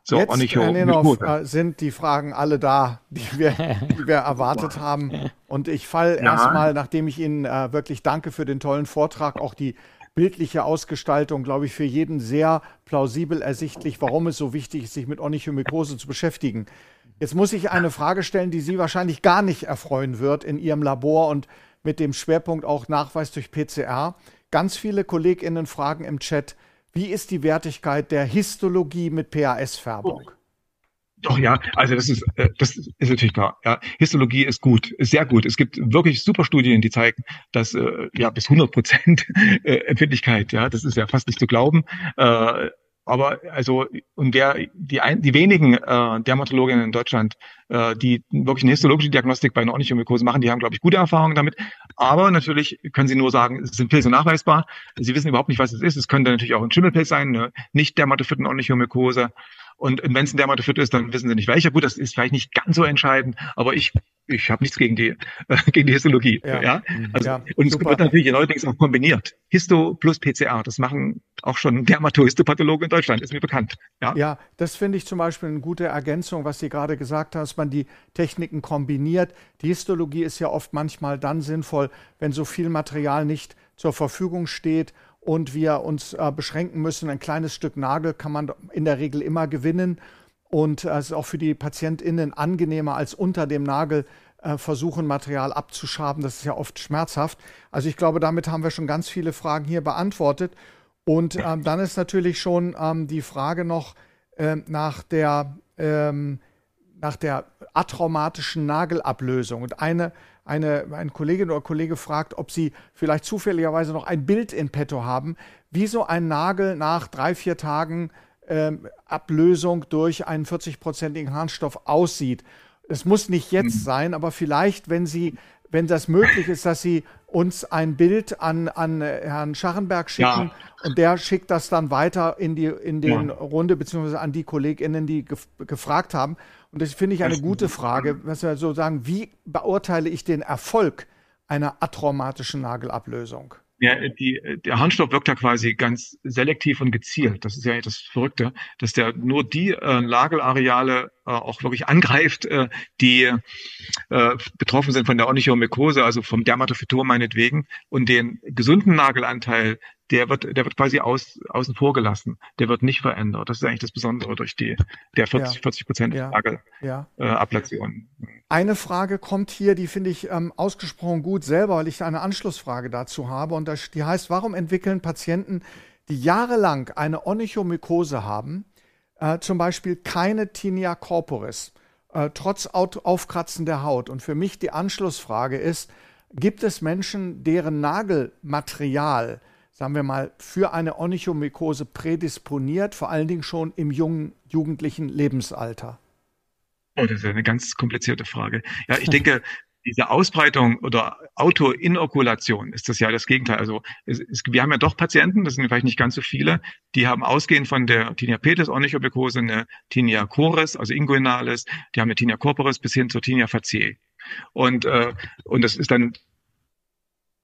So, Jetzt, Herr Nenhoff, äh, sind die Fragen alle da, die wir, die wir erwartet haben. Und ich falle ja. erstmal, nachdem ich Ihnen äh, wirklich danke für den tollen Vortrag, auch die bildliche Ausgestaltung, glaube ich, für jeden sehr plausibel ersichtlich, warum es so wichtig ist, sich mit Onychomykose zu beschäftigen. Jetzt muss ich eine Frage stellen, die Sie wahrscheinlich gar nicht erfreuen wird in Ihrem Labor und mit dem Schwerpunkt auch Nachweis durch PCR. Ganz viele KollegInnen fragen im Chat, Wie ist die Wertigkeit der Histologie mit PAS-Färbung? Doch, ja, also das ist, äh, das ist natürlich klar. Ja, Histologie ist gut, ist sehr gut. Es gibt wirklich super Studien, die zeigen, dass äh, ja bis 100 Prozent äh, Empfindlichkeit, ja, das ist ja fast nicht zu glauben. Äh, aber also und der die ein, die wenigen äh, Dermatologinnen in Deutschland, äh, die wirklich eine histologische Diagnostik bei einer Onychomykose machen, die haben glaube ich gute Erfahrungen damit. Aber natürlich können sie nur sagen, es sind Pilze nachweisbar. Sie wissen überhaupt nicht, was es ist. Es könnte natürlich auch ein Schimmelpilz sein, eine nicht dermatophyten Onychomykose. Und wenn es ein Dermatophyt ist, dann wissen sie nicht welcher. Gut, das ist vielleicht nicht ganz so entscheidend, aber ich ich habe nichts gegen die äh, gegen die Histologie. Ja. ja? Mhm. Also, ja, und super. es wird natürlich neuerdings auch kombiniert. Histo plus PCR. Das machen auch schon Dermatohistopathologen in Deutschland, ist mir bekannt. Ja, ja das finde ich zum Beispiel eine gute Ergänzung, was Sie gerade gesagt haben, dass man die Techniken kombiniert. Die Histologie ist ja oft manchmal dann sinnvoll, wenn so viel Material nicht zur Verfügung steht und wir uns äh, beschränken müssen. Ein kleines Stück Nagel kann man in der Regel immer gewinnen. Und äh, es ist auch für die PatientInnen angenehmer, als unter dem Nagel äh, versuchen, Material abzuschaben. Das ist ja oft schmerzhaft. Also ich glaube, damit haben wir schon ganz viele Fragen hier beantwortet. Und ähm, dann ist natürlich schon ähm, die Frage noch äh, nach der ähm, nach der atraumatischen Nagelablösung. Und eine eine, eine Kollegin oder Kollege fragt, ob sie vielleicht zufälligerweise noch ein Bild in petto haben, wie so ein Nagel nach drei, vier Tagen ähm, Ablösung durch einen 40-prozentigen Harnstoff aussieht. Es muss nicht jetzt mhm. sein, aber vielleicht, wenn Sie, wenn das möglich ist, dass Sie uns ein Bild an, an Herrn Schachenberg schicken ja. und der schickt das dann weiter in die in den ja. Runde beziehungsweise an die KollegInnen, die gef gefragt haben. Und das finde ich eine gute Frage, was wir so sagen, wie beurteile ich den Erfolg einer atraumatischen Nagelablösung? Ja, die, der Harnstoff wirkt ja quasi ganz selektiv und gezielt. Das ist ja das Verrückte, dass der nur die äh, Nagelareale äh, auch wirklich angreift, äh, die äh, betroffen sind von der Onychomykose, also vom Dermatophytor meinetwegen, und den gesunden Nagelanteil der wird, der wird quasi aus, außen vor gelassen. Der wird nicht verändert. Das ist eigentlich das Besondere durch die, der 40, ja. 40 Prozent ja. Frage, ja. Äh, Ablation. Eine Frage kommt hier, die finde ich ähm, ausgesprochen gut selber, weil ich eine Anschlussfrage dazu habe. Und das, die heißt, warum entwickeln Patienten, die jahrelang eine Onychomykose haben, äh, zum Beispiel keine Tinea corporis, äh, trotz Aufkratzen der Haut? Und für mich die Anschlussfrage ist, gibt es Menschen, deren Nagelmaterial sagen wir mal, für eine Onychomykose prädisponiert, vor allen Dingen schon im jungen, jugendlichen Lebensalter? Oh, das ist eine ganz komplizierte Frage. Ja, ich denke, diese Ausbreitung oder Autoinokulation ist das ja das Gegenteil. Also es, es, wir haben ja doch Patienten, das sind vielleicht nicht ganz so viele, die haben ausgehend von der Tinea pedis Onychomykose eine Tinea cores, also inguinales, die haben eine Tinea corporis bis hin zur Tinea faciae. Und, äh, und das ist dann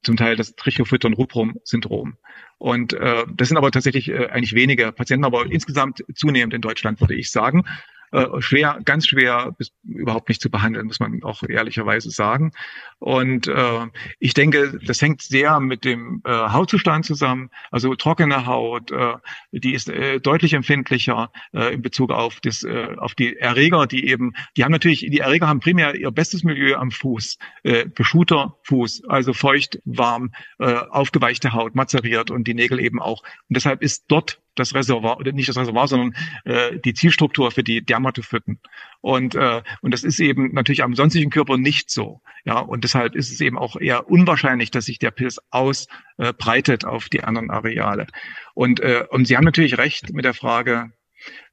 zum Teil das Trichophyton-Rubrum-Syndrom. Und äh, das sind aber tatsächlich äh, eigentlich wenige Patienten, aber insgesamt zunehmend in Deutschland, würde ich sagen äh, schwer, ganz schwer bis überhaupt nicht zu behandeln, muss man auch ehrlicherweise sagen. Und äh, ich denke, das hängt sehr mit dem äh, Hautzustand zusammen. Also trockene Haut, äh, die ist äh, deutlich empfindlicher äh, in Bezug auf das, äh, auf die Erreger, die eben, die haben natürlich, die Erreger haben primär ihr bestes Milieu am Fuß, äh, geschuhter Fuß, also feucht, warm, äh, aufgeweichte Haut, mazeriert und die Nägel eben auch. Und deshalb ist dort das Reservoir, nicht das Reservoir, sondern äh, die Zielstruktur für die Dermatophyten. Und, äh, und das ist eben natürlich am sonstigen Körper nicht so. Ja, und deshalb ist es eben auch eher unwahrscheinlich, dass sich der Pilz ausbreitet äh, auf die anderen Areale. Und, äh, und Sie haben natürlich recht mit der Frage,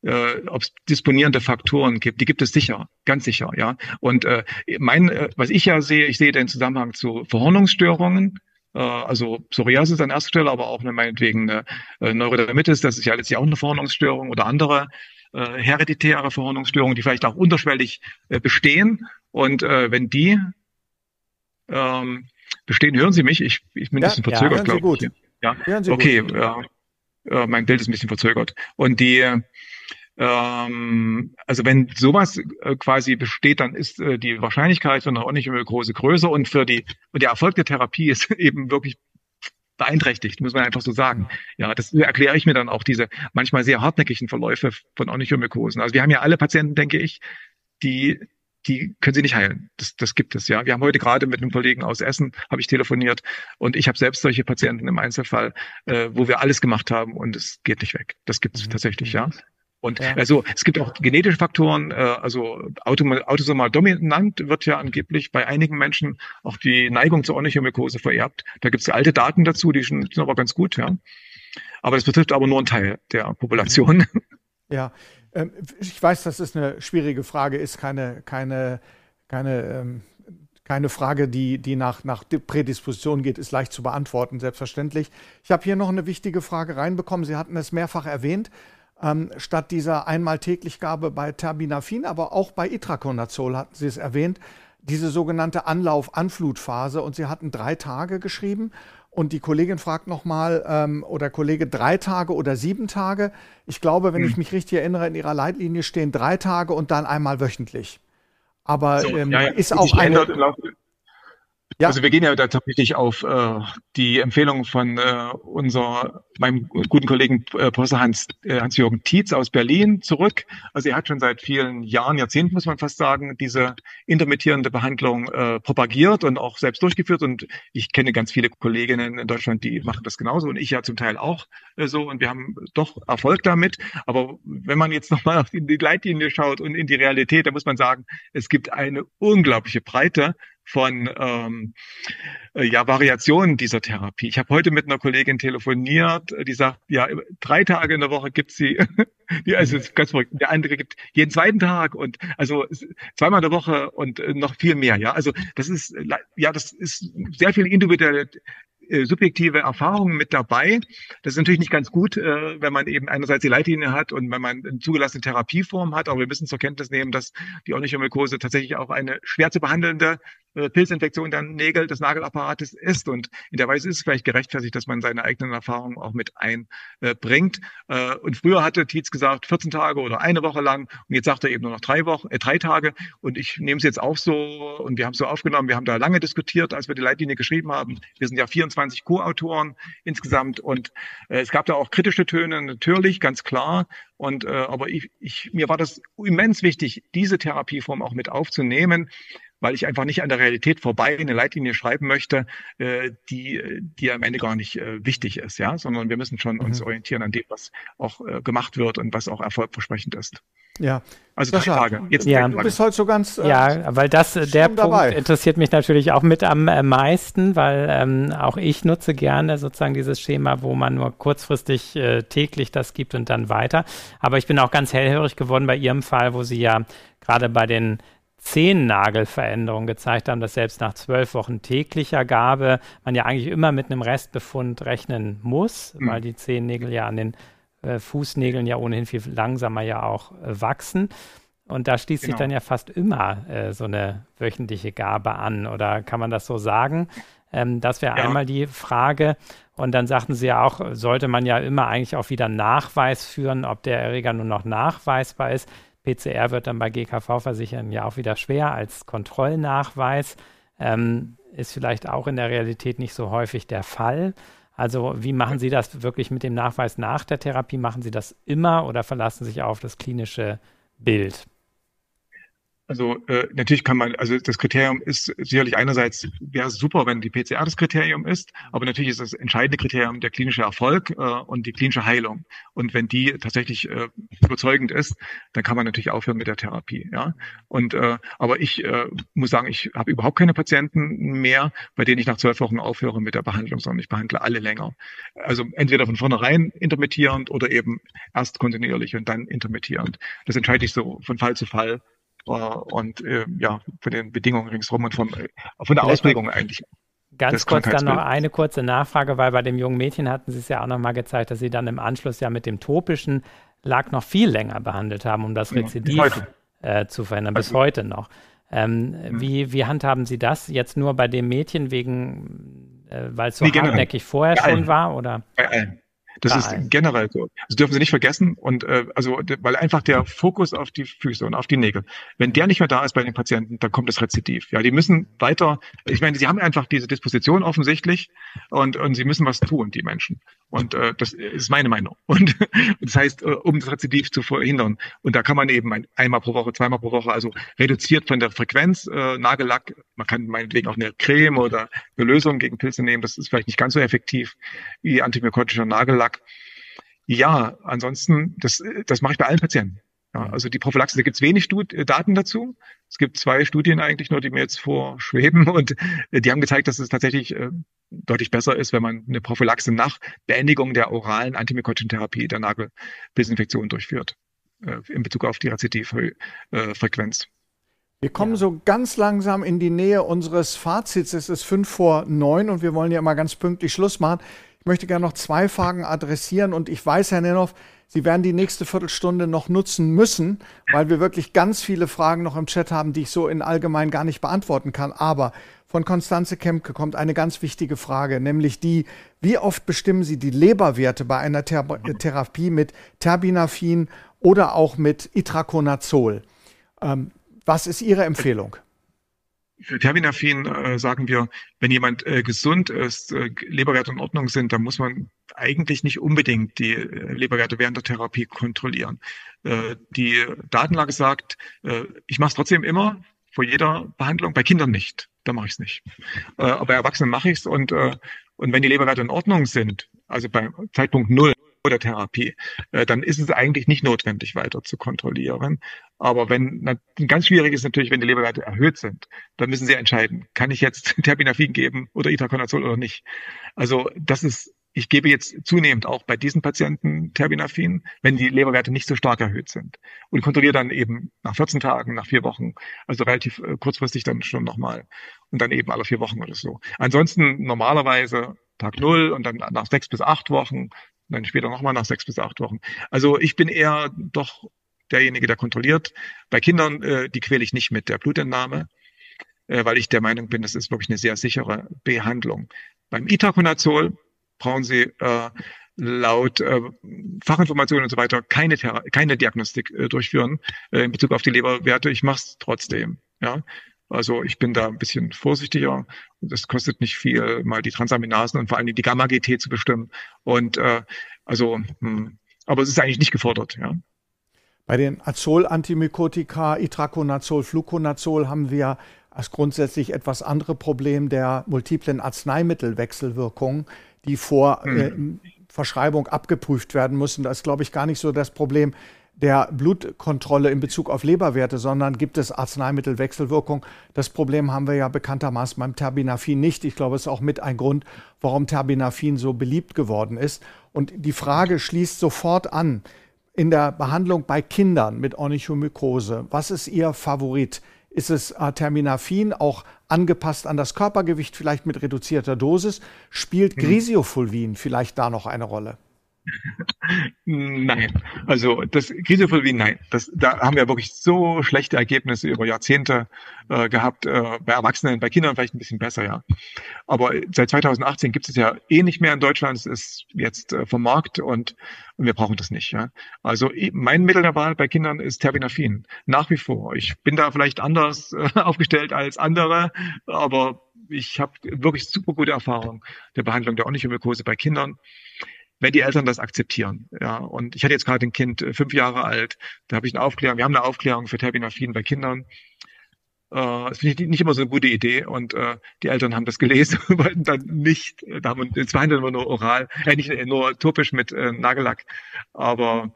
äh, ob es disponierende Faktoren gibt. Die gibt es sicher, ganz sicher, ja. Und äh, mein, äh, was ich ja sehe, ich sehe den Zusammenhang zu Verhornungsstörungen, also Psoriasis an erster Stelle, aber auch eine, meinetwegen eine äh, Neurodermitis, das ist ja letztlich auch eine Verhornungsstörung oder andere äh, hereditäre Verhornungsstörungen, die vielleicht auch unterschwellig äh, bestehen. Und äh, wenn die ähm, bestehen, hören Sie mich? Ich, ich bin ein bisschen verzögert, ja, glaube ich. Ja, okay. Gut. Äh, mein Bild ist ein bisschen verzögert. Und die ähm, also wenn sowas äh, quasi besteht, dann ist äh, die Wahrscheinlichkeit für eine Onychomykose größer und für die und der Erfolg der Therapie ist eben wirklich beeinträchtigt, muss man einfach so sagen. Ja, das erkläre ich mir dann auch diese manchmal sehr hartnäckigen Verläufe von Onychomykosen. Also wir haben ja alle Patienten, denke ich, die die können sie nicht heilen. Das, das gibt es, ja. Wir haben heute gerade mit einem Kollegen aus Essen, habe ich telefoniert und ich habe selbst solche Patienten im Einzelfall, äh, wo wir alles gemacht haben und es geht nicht weg. Das gibt es mhm. tatsächlich, ja. Und ja. also es gibt auch genetische Faktoren, äh, also autosomal dominant wird ja angeblich bei einigen Menschen auch die Neigung zur Onychomykose vererbt. Da gibt es alte Daten dazu, die sind aber ganz gut, ja. Aber das betrifft aber nur einen Teil der Population. Ja, ähm, ich weiß, dass es eine schwierige Frage ist, keine, keine, keine, ähm, keine Frage, die, die nach, nach Prädisposition geht, ist leicht zu beantworten, selbstverständlich. Ich habe hier noch eine wichtige Frage reinbekommen. Sie hatten es mehrfach erwähnt. Ähm, statt dieser einmal täglich Gabe bei Terbinafin, aber auch bei Itraconazol hatten Sie es erwähnt, diese sogenannte Anlauf-Anflutphase und Sie hatten drei Tage geschrieben und die Kollegin fragt nochmal, ähm, oder Kollege, drei Tage oder sieben Tage. Ich glaube, wenn hm. ich mich richtig erinnere, in Ihrer Leitlinie stehen drei Tage und dann einmal wöchentlich. Aber so, ähm, ja, ja. ist auch eine. Ja. Also wir gehen ja da tatsächlich auf äh, die Empfehlung von äh, unser, meinem guten Kollegen äh, Professor Hans, äh, Hans-Jürgen Tietz aus Berlin zurück. Also er hat schon seit vielen Jahren, Jahrzehnten muss man fast sagen, diese intermittierende Behandlung äh, propagiert und auch selbst durchgeführt. Und ich kenne ganz viele Kolleginnen in Deutschland, die machen das genauso und ich ja zum Teil auch äh, so. Und wir haben doch Erfolg damit. Aber wenn man jetzt nochmal auf die Leitlinie schaut und in die Realität, dann muss man sagen, es gibt eine unglaubliche Breite von ähm, äh, ja, Variationen dieser Therapie. Ich habe heute mit einer Kollegin telefoniert, die sagt, ja, drei Tage in der Woche gibt sie, die, also ist ganz verrückt. Der andere gibt jeden zweiten Tag und also zweimal in der Woche und äh, noch viel mehr. Ja, also das ist ja, das ist sehr viel individuelle äh, subjektive Erfahrungen mit dabei. Das ist natürlich nicht ganz gut, äh, wenn man eben einerseits die Leitlinie hat und wenn man eine zugelassene Therapieform hat, aber wir müssen zur Kenntnis nehmen, dass die Onychomykose tatsächlich auch eine schwer zu behandelnde äh, Pilzinfektion der Nägel des Nagelapparates ist. Und in der Weise ist es vielleicht gerechtfertigt, dass man seine eigenen Erfahrungen auch mit einbringt. Äh, und früher hatte Tietz gesagt 14 Tage oder eine Woche lang. Und jetzt sagt er eben nur noch drei Wochen, äh, drei Tage. Und ich nehme es jetzt auch so und wir haben es so aufgenommen. Wir haben da lange diskutiert, als wir die Leitlinie geschrieben haben. Wir sind ja 24 Co-Autoren insgesamt und äh, es gab da auch kritische Töne, natürlich, ganz klar. Und äh, aber ich, ich, mir war das immens wichtig, diese Therapieform auch mit aufzunehmen, weil ich einfach nicht an der Realität vorbei eine Leitlinie schreiben möchte, äh, die, die am Ende gar nicht äh, wichtig ist, ja, sondern wir müssen schon mhm. uns orientieren an dem, was auch äh, gemacht wird und was auch erfolgversprechend ist. Ja. Also drei Tage. Jetzt ja. Du bist heute so ganz. Äh, ja, weil das äh, der Punkt dabei. interessiert mich natürlich auch mit am äh, meisten, weil ähm, auch ich nutze gerne sozusagen dieses Schema, wo man nur kurzfristig äh, täglich das gibt und dann weiter. Aber ich bin auch ganz hellhörig geworden bei Ihrem Fall, wo Sie ja gerade bei den Zehennagelveränderungen gezeigt haben, dass selbst nach zwölf Wochen täglicher Gabe man ja eigentlich immer mit einem Restbefund rechnen muss, mhm. weil die Zehennägel ja an den äh, Fußnägeln ja ohnehin viel langsamer ja auch äh, wachsen. Und da schließt genau. sich dann ja fast immer äh, so eine wöchentliche Gabe an. Oder kann man das so sagen? Ähm, das wäre ja. einmal die Frage. Und dann sagten Sie ja auch, sollte man ja immer eigentlich auch wieder Nachweis führen, ob der Erreger nur noch nachweisbar ist. PCR wird dann bei GKV-Versichern ja auch wieder schwer als Kontrollnachweis. Ähm, ist vielleicht auch in der Realität nicht so häufig der Fall. Also wie machen Sie das wirklich mit dem Nachweis nach der Therapie? Machen Sie das immer oder verlassen Sie sich auf das klinische Bild? Also äh, natürlich kann man, also das Kriterium ist sicherlich einerseits wäre super, wenn die PCR das Kriterium ist, aber natürlich ist das entscheidende Kriterium der klinische Erfolg äh, und die klinische Heilung. Und wenn die tatsächlich äh, überzeugend ist, dann kann man natürlich aufhören mit der Therapie. Ja. Und äh, aber ich äh, muss sagen, ich habe überhaupt keine Patienten mehr, bei denen ich nach zwölf Wochen aufhöre mit der Behandlung, sondern ich behandle alle länger. Also entweder von vornherein intermittierend oder eben erst kontinuierlich und dann intermittierend. Das entscheide ich so von Fall zu Fall und äh, ja, von den Bedingungen ringsherum und von, äh, von der Ausprägung eigentlich. Ganz kurz dann noch eine kurze Nachfrage, weil bei dem jungen Mädchen hatten Sie es ja auch nochmal gezeigt, dass Sie dann im Anschluss ja mit dem topischen Lag noch viel länger behandelt haben, um das Rezidiv äh, zu verhindern, bis also heute noch. Ähm, mhm. wie, wie handhaben Sie das jetzt nur bei dem Mädchen wegen, äh, weil es so nee, hartnäckig vorher schon war? Oder? Bei allen. Das Nein. ist generell so. Das dürfen Sie nicht vergessen. Und äh, also, weil einfach der Fokus auf die Füße und auf die Nägel, wenn der nicht mehr da ist bei den Patienten, dann kommt das Rezidiv. Ja, die müssen weiter. Ich meine, sie haben einfach diese Disposition offensichtlich und und sie müssen was tun, die Menschen. Und äh, das ist meine Meinung. Und das heißt, äh, um das Rezidiv zu verhindern. Und da kann man eben ein, einmal pro Woche, zweimal pro Woche, also reduziert von der Frequenz äh, Nagellack. Man kann meinetwegen auch eine Creme oder eine Lösung gegen Pilze nehmen. Das ist vielleicht nicht ganz so effektiv wie antimykotischer Nagellack. Ja, ansonsten, das, das mache ich bei allen Patienten. Ja, also die Prophylaxe, da gibt es wenig Stud äh, Daten dazu. Es gibt zwei Studien eigentlich nur, die mir jetzt vorschweben und äh, die haben gezeigt, dass es tatsächlich äh, deutlich besser ist, wenn man eine Prophylaxe nach Beendigung der oralen antimykotischen Therapie der Nagelpilzinfektion durchführt äh, in Bezug auf die Rezidivfrequenz. Wir kommen ja. so ganz langsam in die Nähe unseres Fazits. Es ist fünf vor neun und wir wollen ja mal ganz pünktlich Schluss machen. Ich möchte gerne noch zwei Fragen adressieren und ich weiß, Herr Nenhoff, Sie werden die nächste Viertelstunde noch nutzen müssen, weil wir wirklich ganz viele Fragen noch im Chat haben, die ich so in allgemein gar nicht beantworten kann. Aber von Konstanze Kempke kommt eine ganz wichtige Frage, nämlich die, wie oft bestimmen Sie die Leberwerte bei einer Ther Therapie mit Terbinafin oder auch mit Itraconazol? Ähm, was ist Ihre Empfehlung? Für Terbinafin äh, sagen wir, wenn jemand äh, gesund ist, äh, Leberwerte in Ordnung sind, dann muss man eigentlich nicht unbedingt die äh, Leberwerte während der Therapie kontrollieren. Äh, die Datenlage sagt, äh, ich mache es trotzdem immer vor jeder Behandlung, bei Kindern nicht. Da mache ich es nicht. Äh, aber bei Erwachsenen mache ich es und, äh, und wenn die Leberwerte in Ordnung sind, also bei Zeitpunkt null, der Therapie, äh, dann ist es eigentlich nicht notwendig, weiter zu kontrollieren. Aber wenn, ganz schwierig ist natürlich, wenn die Leberwerte erhöht sind, dann müssen Sie entscheiden, kann ich jetzt Terbinafin geben oder Itraconazol oder nicht. Also das ist ich gebe jetzt zunehmend auch bei diesen Patienten Terbinafin, wenn die Leberwerte nicht so stark erhöht sind. Und kontrolliere dann eben nach 14 Tagen, nach vier Wochen, also relativ äh, kurzfristig dann schon nochmal. Und dann eben alle vier Wochen oder so. Ansonsten normalerweise Tag null und dann nach sechs bis acht Wochen und dann später nochmal nach sechs bis acht Wochen. Also ich bin eher doch derjenige, der kontrolliert. Bei Kindern, äh, die quäle ich nicht mit der Blutentnahme, äh, weil ich der Meinung bin, das ist wirklich eine sehr sichere Behandlung. Beim Itaconazol brauchen Sie äh, laut äh, Fachinformationen und so weiter keine, keine Diagnostik äh, durchführen äh, in Bezug auf die Leberwerte. Ich mache es trotzdem. Ja, also ich bin da ein bisschen vorsichtiger. Das kostet nicht viel, mal die Transaminasen und vor allem die Gamma-GT zu bestimmen. Und äh, also, mh, hm, aber es ist eigentlich nicht gefordert, ja. Bei den Azol-Antimykotika, Itraconazol, Fluconazol haben wir als grundsätzlich etwas andere Problem der multiplen Arzneimittelwechselwirkung, die vor mhm. äh, Verschreibung abgeprüft werden müssen. Das ist, glaube ich, gar nicht so das Problem, der Blutkontrolle in Bezug auf Leberwerte, sondern gibt es Arzneimittelwechselwirkung. Das Problem haben wir ja bekanntermaßen beim Terbinafin nicht. Ich glaube, es ist auch mit ein Grund, warum Terbinafin so beliebt geworden ist. Und die Frage schließt sofort an. In der Behandlung bei Kindern mit Onychomykose, was ist Ihr Favorit? Ist es äh, Terminafin, auch angepasst an das Körpergewicht, vielleicht mit reduzierter Dosis? Spielt mhm. Grisiofulvin vielleicht da noch eine Rolle? Nein, also das Krisepulvin, nein. Das, da haben wir wirklich so schlechte Ergebnisse über Jahrzehnte äh, gehabt. Äh, bei Erwachsenen, bei Kindern vielleicht ein bisschen besser, ja. Aber seit 2018 gibt es ja eh nicht mehr in Deutschland. Es ist jetzt äh, vom Markt und, und wir brauchen das nicht. Ja. Also mein Mittel der Wahl bei Kindern ist Terbinafin. Nach wie vor. Ich bin da vielleicht anders äh, aufgestellt als andere, aber ich habe wirklich super gute Erfahrung der Behandlung der Onychomykose bei Kindern wenn die Eltern das akzeptieren. Ja, und ich hatte jetzt gerade ein Kind, äh, fünf Jahre alt, da habe ich eine Aufklärung, wir haben eine Aufklärung für Terbinafin bei Kindern. Äh, das finde ich nicht immer so eine gute Idee und äh, die Eltern haben das gelesen und wollten dann nicht, äh, da haben wir, jetzt behandeln wir nur oral, äh, nicht nur topisch mit äh, Nagellack, aber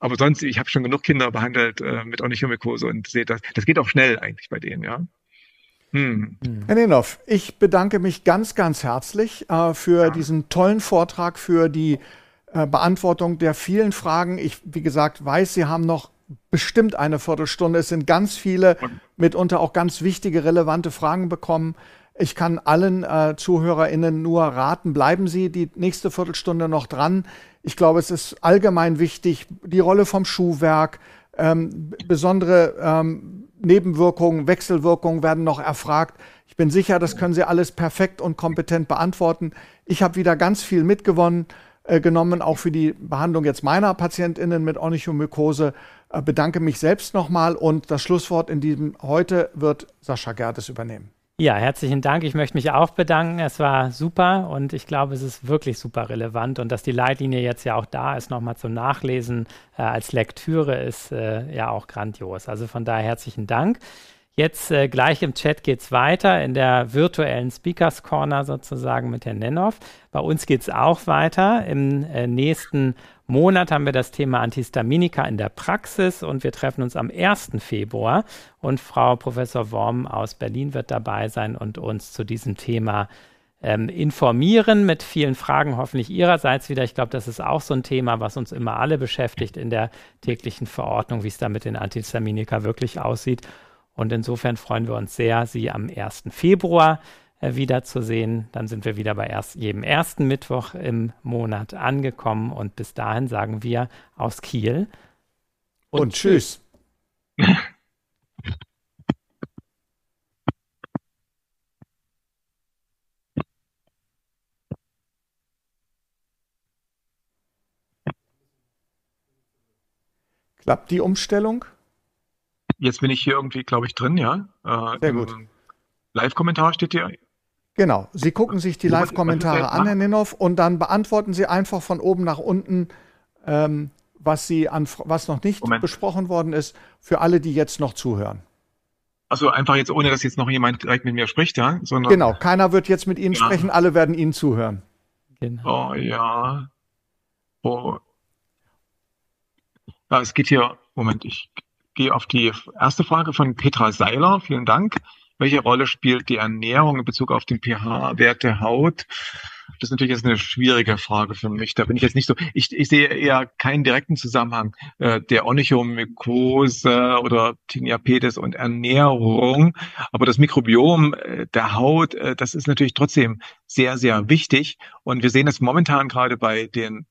aber sonst, ich habe schon genug Kinder behandelt äh, mit Onychomykose und sehe das, das geht auch schnell eigentlich bei denen, ja. Hm. Herr Nenhoff, ich bedanke mich ganz, ganz herzlich äh, für ja. diesen tollen Vortrag, für die äh, Beantwortung der vielen Fragen. Ich, wie gesagt, weiß, Sie haben noch bestimmt eine Viertelstunde. Es sind ganz viele, mitunter auch ganz wichtige, relevante Fragen bekommen. Ich kann allen äh, ZuhörerInnen nur raten, bleiben Sie die nächste Viertelstunde noch dran. Ich glaube, es ist allgemein wichtig, die Rolle vom Schuhwerk, ähm, besondere ähm, Nebenwirkungen, Wechselwirkungen werden noch erfragt. Ich bin sicher, das können Sie alles perfekt und kompetent beantworten. Ich habe wieder ganz viel mitgewonnen. äh, genommen, auch für die Behandlung jetzt meiner PatientInnen mit Onychomykose. Äh, bedanke mich selbst nochmal und das Schlusswort in diesem heute wird Sascha Gerdes übernehmen. Ja, herzlichen Dank. Ich möchte mich auch bedanken. Es war super und ich glaube, es ist wirklich super relevant. Und dass die Leitlinie jetzt ja auch da ist, nochmal zum Nachlesen äh, als Lektüre, ist äh, ja auch grandios. Also von daher herzlichen Dank. Jetzt äh, gleich im Chat geht es weiter in der virtuellen Speakers Corner sozusagen mit Herrn Nennoff. Bei uns geht es auch weiter. Im äh, nächsten Monat haben wir das Thema Antihistaminika in der Praxis und wir treffen uns am 1. Februar und Frau Professor Worm aus Berlin wird dabei sein und uns zu diesem Thema ähm, informieren mit vielen Fragen, hoffentlich Ihrerseits wieder. Ich glaube, das ist auch so ein Thema, was uns immer alle beschäftigt in der täglichen Verordnung, wie es da mit den Antihistaminika wirklich aussieht. Und insofern freuen wir uns sehr, Sie am 1. Februar äh, wiederzusehen. Dann sind wir wieder bei erst, jedem ersten Mittwoch im Monat angekommen. Und bis dahin sagen wir aus Kiel. Und, und tschüss. Klappt die Umstellung? Jetzt bin ich hier irgendwie, glaube ich, drin, ja. Äh, Sehr gut. Live-Kommentar steht hier. Genau. Sie gucken sich die Live-Kommentare an, Herr Ninnoff, und dann beantworten Sie einfach von oben nach unten, ähm, was, Sie an, was noch nicht Moment. besprochen worden ist, für alle, die jetzt noch zuhören. Also einfach jetzt, ohne dass jetzt noch jemand direkt mit mir spricht, ja? Sondern, genau, keiner wird jetzt mit Ihnen ja. sprechen, alle werden Ihnen zuhören. Genau. Oh ja. Oh. Ja, es geht hier, Moment, ich gehe auf die erste Frage von Petra Seiler. Vielen Dank. Welche Rolle spielt die Ernährung in Bezug auf den pH-Wert der Haut? Das ist natürlich jetzt eine schwierige Frage für mich. Da bin ich jetzt nicht so. Ich, ich sehe eher keinen direkten Zusammenhang äh, der Onychomykose oder Tinniapetes und Ernährung. Aber das Mikrobiom äh, der Haut, äh, das ist natürlich trotzdem sehr, sehr wichtig. Und wir sehen das momentan gerade bei den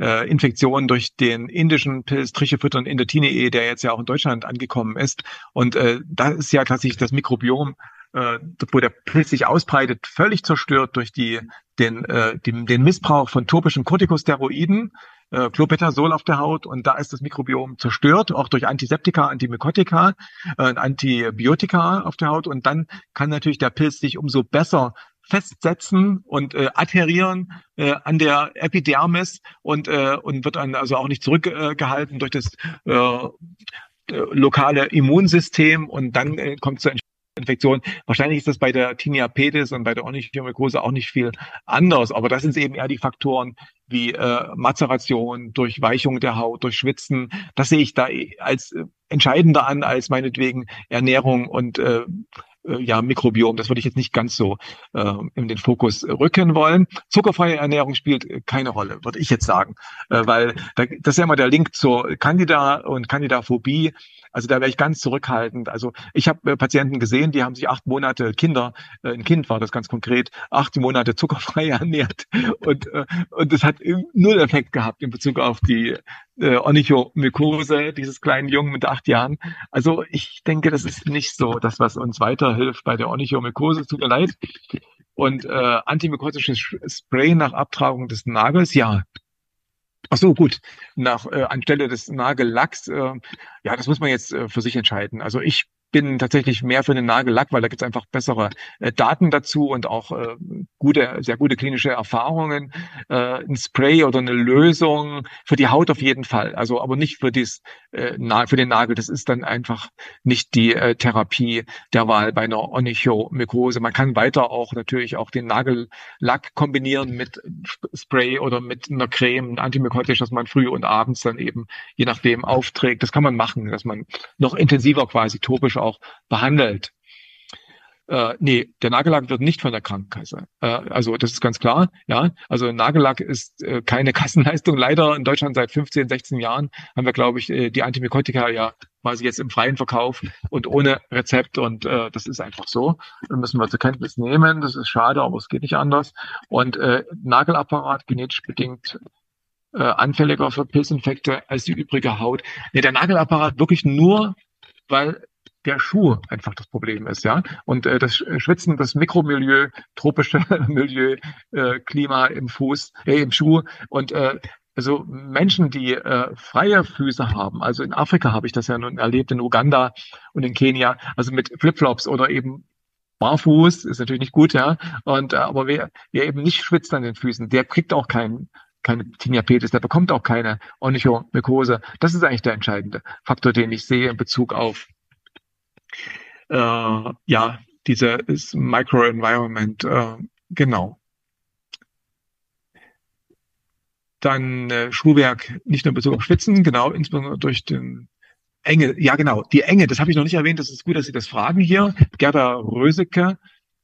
äh, Infektion durch den indischen Pilz Trichophydron indotinee, der jetzt ja auch in Deutschland angekommen ist. Und äh, da ist ja tatsächlich das Mikrobiom äh, wo der Pilz sich ausbreitet, völlig zerstört durch die, den, äh, den, den Missbrauch von topischen Corticosteroiden, äh, Clopidogrel auf der Haut und da ist das Mikrobiom zerstört, auch durch Antiseptika, Antimykotika, äh, Antibiotika auf der Haut und dann kann natürlich der Pilz sich umso besser festsetzen und äh, adherieren äh, an der Epidermis und, äh, und wird dann also auch nicht zurückgehalten äh, durch das äh, äh, lokale Immunsystem und dann äh, kommt zur Infektion. Wahrscheinlich ist das bei der Tinea pedis und bei der Onychomykose auch nicht viel anders, aber das sind eben eher die Faktoren wie äh, Mazeration, Durchweichung der Haut, durch Schwitzen. Das sehe ich da als äh, entscheidender an als meinetwegen Ernährung und äh, äh, ja, Mikrobiom. Das würde ich jetzt nicht ganz so äh, in den Fokus rücken wollen. Zuckerfreie Ernährung spielt keine Rolle, würde ich jetzt sagen, äh, weil da, das ist ja immer der Link zur Candida und Candidaphobie. Also da wäre ich ganz zurückhaltend. Also ich habe äh, Patienten gesehen, die haben sich acht Monate Kinder, äh, ein Kind war das ganz konkret, acht Monate zuckerfrei ernährt und äh, und das hat null Effekt gehabt in Bezug auf die äh, Onychomykose dieses kleinen Jungen mit acht Jahren. Also ich denke, das ist nicht so das, was uns weiterhilft bei der Onychomykose. Tut mir leid. Und äh, antimykotisches Spray nach Abtragung des Nagels, ja, Ach so, gut. Nach äh, anstelle des Nagellacks, äh, ja, das muss man jetzt äh, für sich entscheiden. Also ich bin tatsächlich mehr für den Nagellack, weil da gibt es einfach bessere äh, Daten dazu und auch äh, gute, sehr gute klinische Erfahrungen. Äh, ein Spray oder eine Lösung für die Haut auf jeden Fall, also aber nicht für dies, äh, für den Nagel. Das ist dann einfach nicht die äh, Therapie der Wahl bei einer Onychomykose. Man kann weiter auch natürlich auch den Nagellack kombinieren mit Spray oder mit einer Creme, antimykotisch, dass man früh und abends dann eben je nachdem aufträgt. Das kann man machen, dass man noch intensiver quasi topisch auch behandelt. Äh, nee, der Nagellack wird nicht von der Krankenkasse. Äh, also das ist ganz klar. Ja, also Nagellack ist äh, keine Kassenleistung. Leider in Deutschland seit 15, 16 Jahren haben wir, glaube ich, äh, die Antimykotika ja quasi jetzt im freien Verkauf und ohne Rezept und äh, das ist einfach so. Das müssen wir zur Kenntnis nehmen. Das ist schade, aber es geht nicht anders. Und äh, Nagelapparat genetisch bedingt äh, anfälliger für Pilzinfekte als die übrige Haut. Nee, der Nagelapparat wirklich nur, weil der Schuh einfach das Problem ist, ja. Und äh, das Schwitzen, das Mikromilieu, tropische Milieu, äh, Klima im Fuß, äh, im Schuh und äh, also Menschen, die äh, freie Füße haben, also in Afrika habe ich das ja nun erlebt, in Uganda und in Kenia, also mit Flipflops oder eben barfuß, ist natürlich nicht gut, ja. Und äh, aber wer, wer eben nicht schwitzt an den Füßen, der kriegt auch keinen keine Tiniapetes, der bekommt auch keine Onychomykose. Das ist eigentlich der entscheidende Faktor, den ich sehe in Bezug auf äh, ja dieses Microenvironment. Äh, genau. Dann äh, Schuhwerk nicht nur in Bezug auf Schwitzen, genau, insbesondere durch den Enge, ja genau, die Enge, das habe ich noch nicht erwähnt, das ist gut, dass Sie das fragen hier. Gerda Rösecke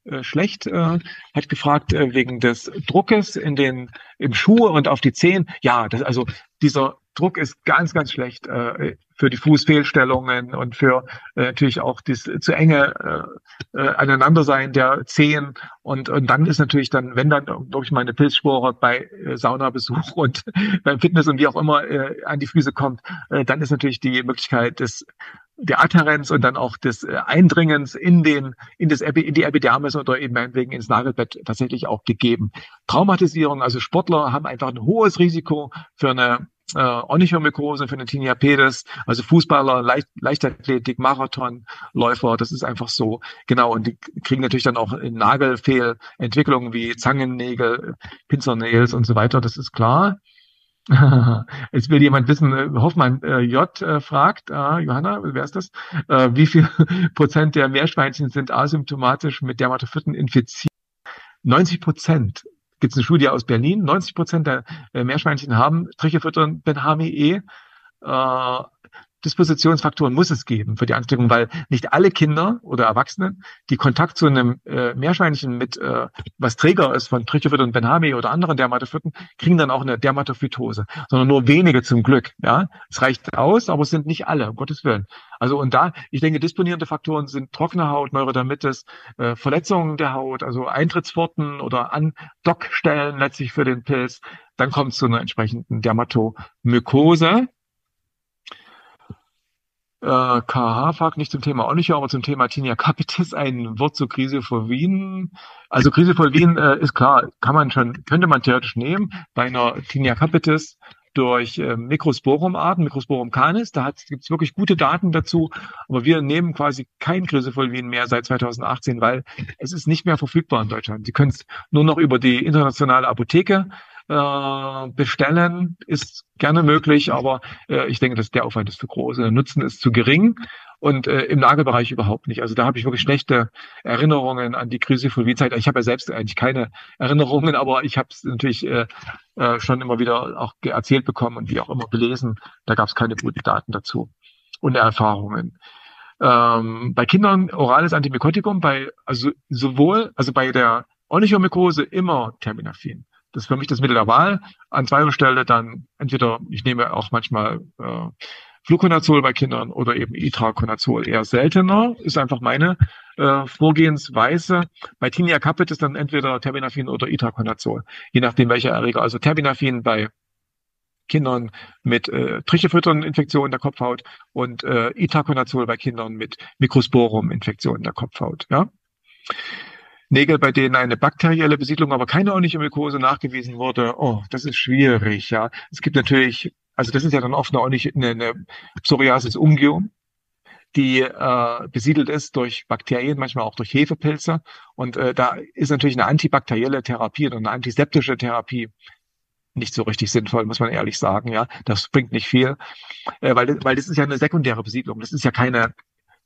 äh, schlecht, äh, hat gefragt äh, wegen des Druckes in den im Schuh und auf die Zehen. Ja, das also dieser Druck ist ganz, ganz schlecht äh, für die Fußfehlstellungen und für äh, natürlich auch das zu enge äh, äh, Aneinandersein der Zehen. Und, und dann ist natürlich dann, wenn dann durch meine Pilzspore bei äh, Saunabesuch und beim Fitness und wie auch immer äh, an die Füße kommt, äh, dann ist natürlich die Möglichkeit des der Adherenz und dann auch des äh, Eindringens in den in das in die Epidermis oder eben meinetwegen ins Nagelbett tatsächlich auch gegeben. Traumatisierung, also Sportler haben einfach ein hohes Risiko für eine äh, Onychomykose, für eine Tinea also Fußballer, Leicht, Leichtathletik, Marathonläufer, das ist einfach so. Genau, und die kriegen natürlich dann auch Nagelfehlentwicklungen wie Zangennägel, Pinzernails und so weiter, das ist klar. Jetzt will jemand wissen, äh, Hoffmann äh, J äh, fragt, äh, Johanna, wer ist das? Äh, wie viel Prozent der Meerschweinchen sind asymptomatisch mit Dermatophyten infiziert? 90 Prozent. Gibt es eine Studie aus Berlin? 90 Prozent der äh, Meerschweinchen haben Trichophylton Benhami-E. Äh, Dispositionsfaktoren muss es geben für die Ansteckung, weil nicht alle Kinder oder Erwachsenen, die Kontakt zu einem äh, Meerschweinchen mit, äh, was Träger ist von Trichophyt und Benhami oder anderen Dermatophyten, kriegen dann auch eine Dermatophytose, sondern nur wenige zum Glück. Ja, es reicht aus, aber es sind nicht alle, um Gottes Willen. Also und da, ich denke, disponierende Faktoren sind trockene Haut, Neurodermitis, äh, Verletzungen der Haut, also Eintrittsworten oder Andockstellen letztlich für den Pilz. Dann kommt es zu einer entsprechenden Dermatomykose äh, KH fragt nicht zum Thema Onycho, aber zum Thema Tinea capitis ein Wort zur Krise vor Wien. Also Krise vor Wien äh, ist klar, kann man schon, könnte man theoretisch nehmen bei einer Tinea capitis durch äh, Mikrosporum-Arten, Mikrosporum canis. Da gibt es wirklich gute Daten dazu. Aber wir nehmen quasi kein Grisefolvin mehr seit 2018, weil es ist nicht mehr verfügbar in Deutschland. Sie können es nur noch über die internationale Apotheke äh, bestellen ist gerne möglich, aber äh, ich denke, dass der Aufwand ist zu groß. Der Nutzen ist zu gering und äh, im Nagelbereich überhaupt nicht. Also da habe ich wirklich schlechte Erinnerungen an die Crisifulvin-Zeit. Ich habe ja selbst eigentlich keine Erinnerungen, aber ich habe es natürlich äh, äh, schon immer wieder auch erzählt bekommen und wie auch immer gelesen. Da gab es keine guten Daten dazu und Erfahrungen. Ähm, bei Kindern orales Antimykotikum, bei also sowohl also bei der Onychomykose immer Terminafin. Das ist für mich das Mittel der Wahl. An zweiter Stelle dann entweder, ich nehme auch manchmal äh, Fluconazol bei Kindern oder eben Itraconazol eher seltener, ist einfach meine äh, Vorgehensweise. Bei Tinea caput ist dann entweder Terbinafin oder Itraconazol, je nachdem welcher Erreger. Also Terbinafin bei Kindern mit äh, Trichophylton-Infektionen der Kopfhaut und äh, Itraconazol bei Kindern mit Mikrosporum-Infektionen der Kopfhaut. Ja? Nägel, bei denen eine bakterielle Besiedlung, aber keine Onychomykose nachgewiesen wurde, oh, das ist schwierig, ja. Es gibt natürlich, also das ist ja dann oft eine, eine, eine Psoriasis ungium, die äh, besiedelt ist durch Bakterien, manchmal auch durch Hefepilze. Und äh, da ist natürlich eine antibakterielle Therapie oder eine antiseptische Therapie nicht so richtig sinnvoll, muss man ehrlich sagen. Ja, das bringt nicht viel, äh, weil weil das ist ja eine sekundäre Besiedlung. Das ist ja keine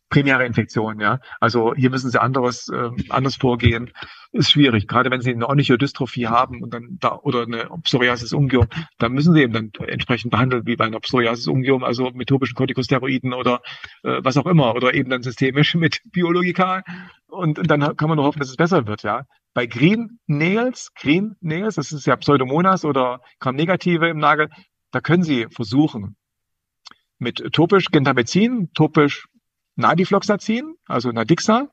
primäre Infektion, ja. Also hier müssen sie anderes, äh, anders vorgehen. Ist schwierig, gerade wenn sie eine Onychodystrophie haben und dann da oder eine Psoriasis ungium, dann müssen sie eben dann entsprechend behandeln wie bei einer Psoriasis ungium, also mit topischen Corticosteroiden oder äh, was auch immer oder eben dann systemisch mit Biologika und dann kann man nur hoffen, dass es besser wird, ja. Bei Green Nails, Green Nails, das ist ja Pseudomonas oder Gram-Negative im Nagel, da können Sie versuchen, mit topisch Gentamicin, topisch Nadifloxacin, also Nadixa.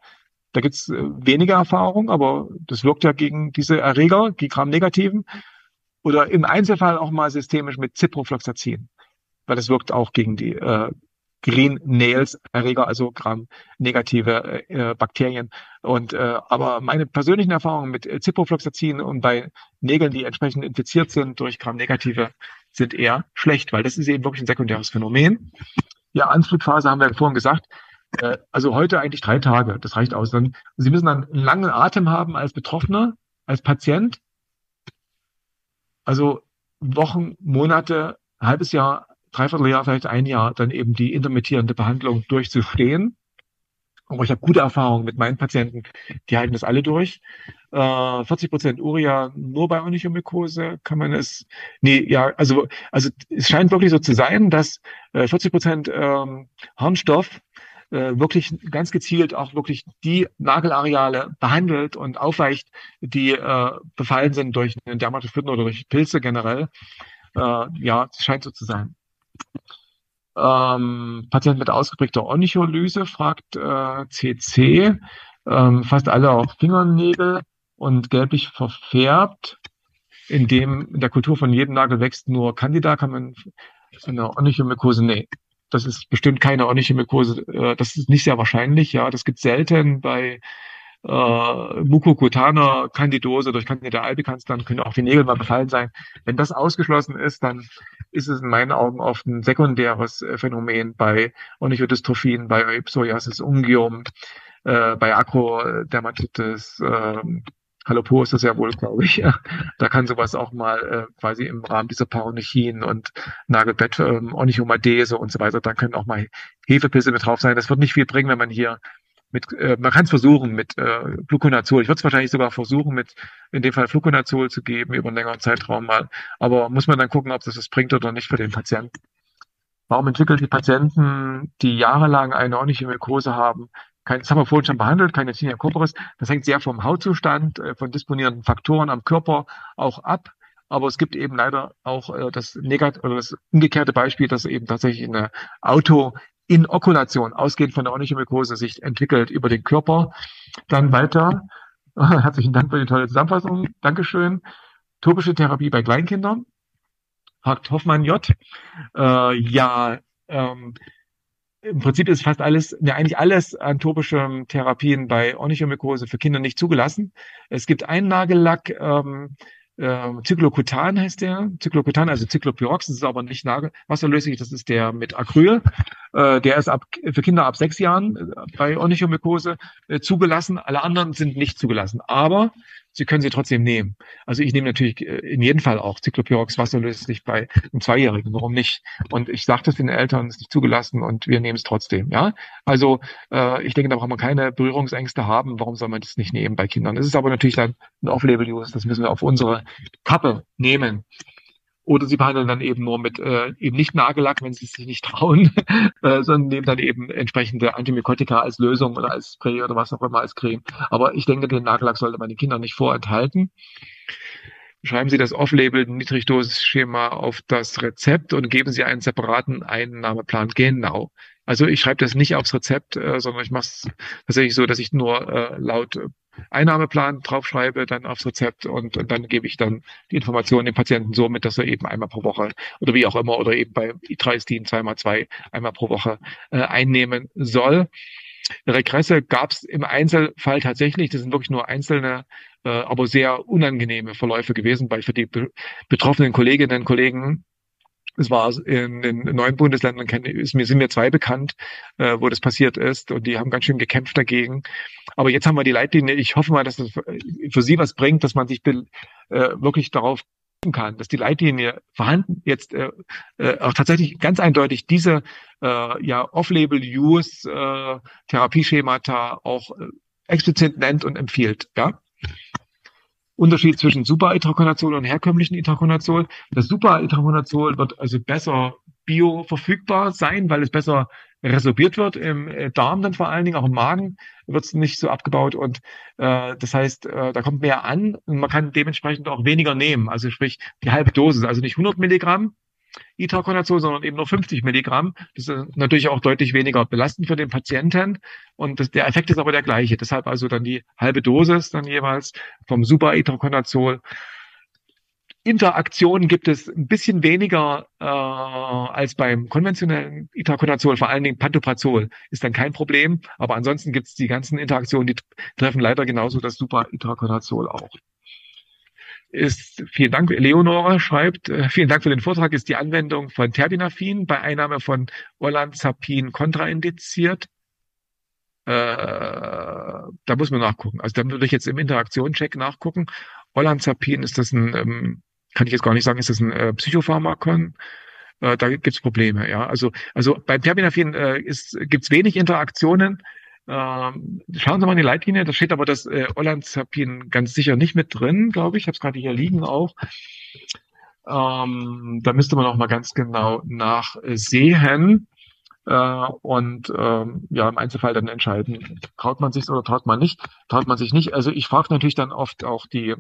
Da gibt's äh, weniger Erfahrung, aber das wirkt ja gegen diese Erreger, die Gram-Negativen. Oder im Einzelfall auch mal systemisch mit Ciprofloxacin, weil das wirkt auch gegen die äh, Green Nails Erreger, also Gram-negative äh, Bakterien. Und äh, aber meine persönlichen Erfahrungen mit Ciprofloxacin und bei Nägeln, die entsprechend infiziert sind durch Gram-negative, sind eher schlecht, weil das ist eben wirklich ein sekundäres Phänomen. Ja, Anflugphase haben wir vorhin gesagt. Äh, also heute eigentlich drei Tage, das reicht aus. Dann, Sie müssen dann einen langen Atem haben als Betroffener, als Patient. Also Wochen, Monate, halbes Jahr Dreivierteljahr, vielleicht ein Jahr, dann eben die intermittierende Behandlung durchzustehen. Aber ich habe gute Erfahrungen mit meinen Patienten, die halten das alle durch. Äh, 40 Prozent Uria nur bei Onychomykose kann man es, nee, ja, also, also es scheint wirklich so zu sein, dass äh, 40 Prozent ähm, Harnstoff äh, wirklich ganz gezielt auch wirklich die Nagelareale behandelt und aufweicht, die äh, befallen sind durch einen Dermatophyten oder durch Pilze generell. Äh, ja, scheint so zu sein. Ähm, Patient mit ausgeprägter Onycholyse fragt äh, CC, ähm, fast alle auch Fingernägel und gelblich verfärbt. In dem in der Kultur von jedem Nagel wächst nur Candida, kann man eine Onychomykose, nee, das ist bestimmt keine Onychomykose, äh, das ist nicht sehr wahrscheinlich, ja, das gibt selten bei äh, Mukokutaner Candidose durch Candida albicans, dann können auch die Nägel mal befallen sein. Wenn das ausgeschlossen ist, dann ist es in meinen Augen oft ein sekundäres äh, Phänomen bei Onychodystrophien, bei Psoriasis ungium, äh, bei Akrodermatitis, äh, Halopo ist das ja wohl, glaube ich. Ja. Da kann sowas auch mal äh, quasi im Rahmen dieser Paronychien und Nagelbett, ähm, Onychomadese und so weiter, dann können auch mal Hefepilze mit drauf sein. Das wird nicht viel bringen, wenn man hier mit, äh, man kann es versuchen mit äh, Fluconazol. Ich würde es wahrscheinlich sogar versuchen, mit in dem Fall Fluconazol zu geben über einen längeren Zeitraum mal. Aber muss man dann gucken, ob das was bringt oder nicht für den Patienten. Warum entwickeln die Patienten, die jahrelang eine ordentliche Mykose haben, kein, das haben wir vorhin schon behandelt, keine Tinea corporis. Das hängt sehr vom Hautzustand, äh, von disponierenden Faktoren am Körper auch ab. Aber es gibt eben leider auch äh, das negat oder das umgekehrte Beispiel, dass eben tatsächlich eine Auto Inokulation, ausgehend von der Onychomykose, sich entwickelt über den Körper. Dann weiter. Herzlichen Dank für die tolle Zusammenfassung. Dankeschön. Topische Therapie bei Kleinkindern. Fragt Hoffmann J. Äh, ja, ähm, im Prinzip ist fast alles, ja eigentlich alles an topischen Therapien bei Onychomykose für Kinder nicht zugelassen. Es gibt einen Nagellack, ähm, äh, Cyclocutan heißt der. Cyclocutan, also Cyclopyrox, das ist aber nicht wasserlöslich, das ist der mit Acryl. Äh, der ist ab, für Kinder ab sechs Jahren äh, bei Onychomykose äh, zugelassen. Alle anderen sind nicht zugelassen. Aber Sie können sie trotzdem nehmen. Also ich nehme natürlich äh, in jedem Fall auch Cyclopyrox wasserlöslich bei einem Zweijährigen. Warum nicht? Und ich sage das den Eltern, es ist nicht zugelassen und wir nehmen es trotzdem. Ja, also äh, ich denke, da braucht man keine Berührungsängste haben. Warum soll man das nicht nehmen bei Kindern? Es ist aber natürlich dann ein Off-Label-Use. Das müssen wir auf unsere Kappe nehmen. Oder sie behandeln dann eben nur mit äh, eben nicht Nagellack, wenn sie sich nicht trauen, äh, sondern nehmen dann eben entsprechende Antimykotika als Lösung oder als Spray oder was auch immer als Creme. Aber ich denke, den Nagellack sollte man den Kindern nicht vorenthalten. Schreiben Sie das Off-Label Niedrigdosis-Schema auf das Rezept und geben Sie einen separaten Einnahmeplan. Genau. Also ich schreibe das nicht aufs Rezept, äh, sondern ich mache es tatsächlich so, dass ich nur äh, laut Einnahmeplan draufschreibe, dann aufs Rezept und, und dann gebe ich dann die Informationen dem Patienten so mit, dass er eben einmal pro Woche oder wie auch immer oder eben bei Itristin zweimal zwei einmal pro Woche äh, einnehmen soll. Regresse gab es im Einzelfall tatsächlich. Das sind wirklich nur einzelne, äh, aber sehr unangenehme Verläufe gewesen bei für die be betroffenen Kolleginnen und Kollegen es war in den neuen Bundesländern, mir, sind mir zwei bekannt, äh, wo das passiert ist und die haben ganz schön gekämpft dagegen. Aber jetzt haben wir die Leitlinie. Ich hoffe mal, dass das für Sie was bringt, dass man sich äh, wirklich darauf kann, dass die Leitlinie vorhanden jetzt äh, äh, auch tatsächlich ganz eindeutig diese äh, ja Off-Label-Use äh, Therapieschemata auch äh, explizit nennt und empfiehlt. Ja. Unterschied zwischen Super-Itraconazol und herkömmlichen Itraconazol. Das Super-Itraconazol wird also besser bioverfügbar sein, weil es besser resorbiert wird im äh, Darm dann vor allen Dingen, auch im Magen wird es nicht so abgebaut und äh, das heißt, äh, da kommt mehr an und man kann dementsprechend auch weniger nehmen, also sprich die halbe Dosis, also nicht 100 Milligramm, Itraconazol, sondern eben nur 50 Milligramm. Das ist natürlich auch deutlich weniger belastend für den Patienten. Und das, der Effekt ist aber der gleiche. Deshalb also dann die halbe Dosis dann jeweils vom Super Itraconazol. Interaktion gibt es ein bisschen weniger äh, als beim konventionellen Itraconazol, vor allen Dingen Pantoprazol ist dann kein Problem, aber ansonsten gibt es die ganzen Interaktionen, die treffen leider genauso das Super Itraconazol auch. Ist, vielen Dank, Leonora schreibt, äh, vielen Dank für den Vortrag, ist die Anwendung von Terbinafin bei Einnahme von Olanzapin kontraindiziert? Äh, da muss man nachgucken. Also da würde ich jetzt im Interaktionscheck nachgucken. Olanzapin ist das ein ähm, kann ich jetzt gar nicht sagen, ist das ein äh, Psychopharmakon? Äh, da gibt es Probleme, ja. Also, also beim Terbinafin äh, gibt es wenig Interaktionen. Ähm, schauen Sie mal in die Leitlinie, da steht aber das äh, Olanzapin ganz sicher nicht mit drin, glaube ich. Ich habe es gerade hier liegen auch. Ähm, da müsste man auch mal ganz genau nachsehen äh, und ähm, ja im Einzelfall dann entscheiden, traut man sich oder traut man nicht, traut man sich nicht. Also ich frage natürlich dann oft auch die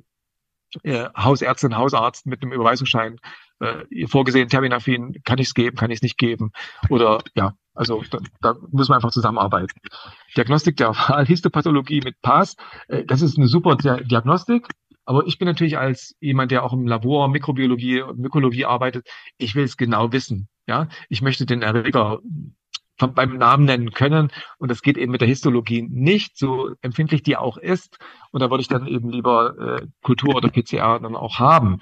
äh, Hausärztin, Hausarzt mit einem Überweisungsschein äh, vorgesehen, Terminafin, kann ich es geben, kann ich es nicht geben? Oder ja, also da, da muss man einfach zusammenarbeiten. Diagnostik der Histopathologie mit PAS, äh, das ist eine super Diagnostik. Aber ich bin natürlich als jemand, der auch im Labor Mikrobiologie und Mykologie arbeitet, ich will es genau wissen. Ja, ich möchte den Erreger beim Namen nennen können. Und das geht eben mit der Histologie nicht, so empfindlich die auch ist. Und da würde ich dann eben lieber äh, Kultur oder PCR dann auch haben.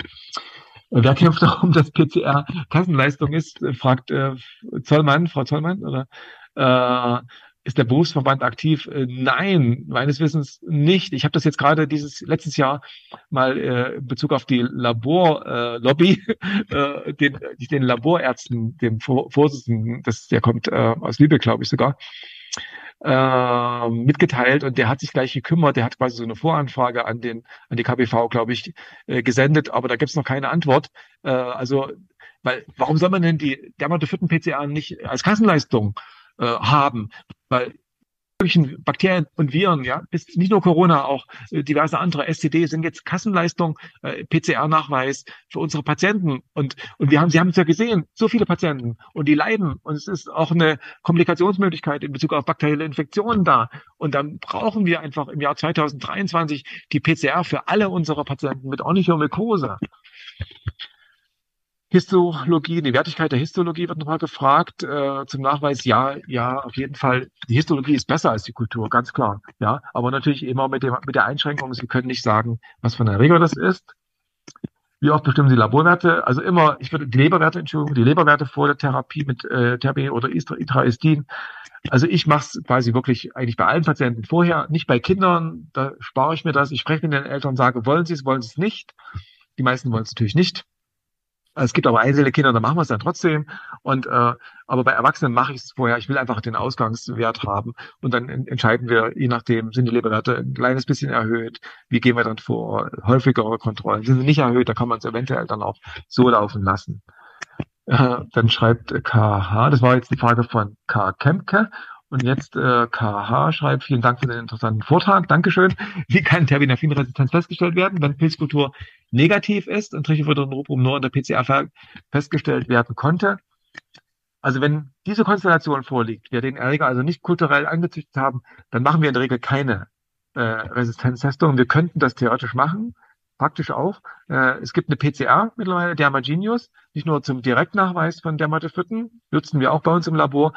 Wer kämpft darum, dass PCR Kassenleistung ist, fragt äh, Zollmann, Frau Zollmann, oder äh, ist der Berufsverband aktiv? Äh, nein, meines Wissens nicht. Ich habe das jetzt gerade dieses letztes Jahr mal äh, in Bezug auf die Laborlobby, äh, äh, den, den Laborärzten, dem Vorsitzenden, das, der kommt äh, aus Lübeck, glaube ich sogar, äh, mitgeteilt und der hat sich gleich gekümmert. Der hat quasi so eine Voranfrage an den an die KBV, glaube ich, äh, gesendet, aber da gibt es noch keine Antwort. Äh, also, weil warum soll man denn die dermatophyten PCR nicht als Kassenleistung äh, haben? weil Bakterien und Viren, ja, ist nicht nur Corona, auch äh, diverse andere STD sind jetzt Kassenleistung, äh, PCR-Nachweis für unsere Patienten. Und, und wir haben, Sie haben es ja gesehen, so viele Patienten und die leiden. Und es ist auch eine Komplikationsmöglichkeit in Bezug auf bakterielle Infektionen da. Und dann brauchen wir einfach im Jahr 2023 die PCR für alle unsere Patienten mit Onychomykose. Histologie, die Wertigkeit der Histologie wird nochmal gefragt. Äh, zum Nachweis, ja, ja, auf jeden Fall. Die Histologie ist besser als die Kultur, ganz klar. Ja, aber natürlich immer mit, dem, mit der Einschränkung, Sie können nicht sagen, was für eine Erreger das ist. Wie oft bestimmen Sie Laborwerte? Also immer, ich würde die Leberwerte, Entschuldigung, die Leberwerte vor der Therapie mit äh, Therapie oder Itraestin. Also ich mache es quasi wirklich eigentlich bei allen Patienten vorher, nicht bei Kindern. Da spare ich mir das. Ich spreche mit den Eltern, sage, wollen Sie es, wollen Sie es nicht. Die meisten wollen es natürlich nicht. Es gibt aber einzelne Kinder, da machen wir es dann trotzdem. Und äh, aber bei Erwachsenen mache ich es vorher. Ich will einfach den Ausgangswert haben und dann entscheiden wir, je nachdem, sind die Leberwerte ein kleines bisschen erhöht. Wie gehen wir dann vor? Häufigere Kontrollen sind sie nicht erhöht, da kann man es eventuell dann auch so laufen lassen. Äh, dann schreibt KH, das war jetzt die Frage von K. Kemke. Und jetzt äh, KH schreibt, vielen Dank für den interessanten Vortrag. Dankeschön. Wie kann Terbinafin-Resistenz festgestellt werden, wenn Pilzkultur negativ ist und Trichophydronoprum nur in der PCR festgestellt werden konnte? Also wenn diese Konstellation vorliegt, wir den Erreger also nicht kulturell angezüchtet haben, dann machen wir in der Regel keine äh, Resistenztestung. Wir könnten das theoretisch machen, praktisch auch. Äh, es gibt eine PCR mittlerweile, Dermagenius, nicht nur zum Direktnachweis von Dermatophyten, nutzen wir auch bei uns im Labor,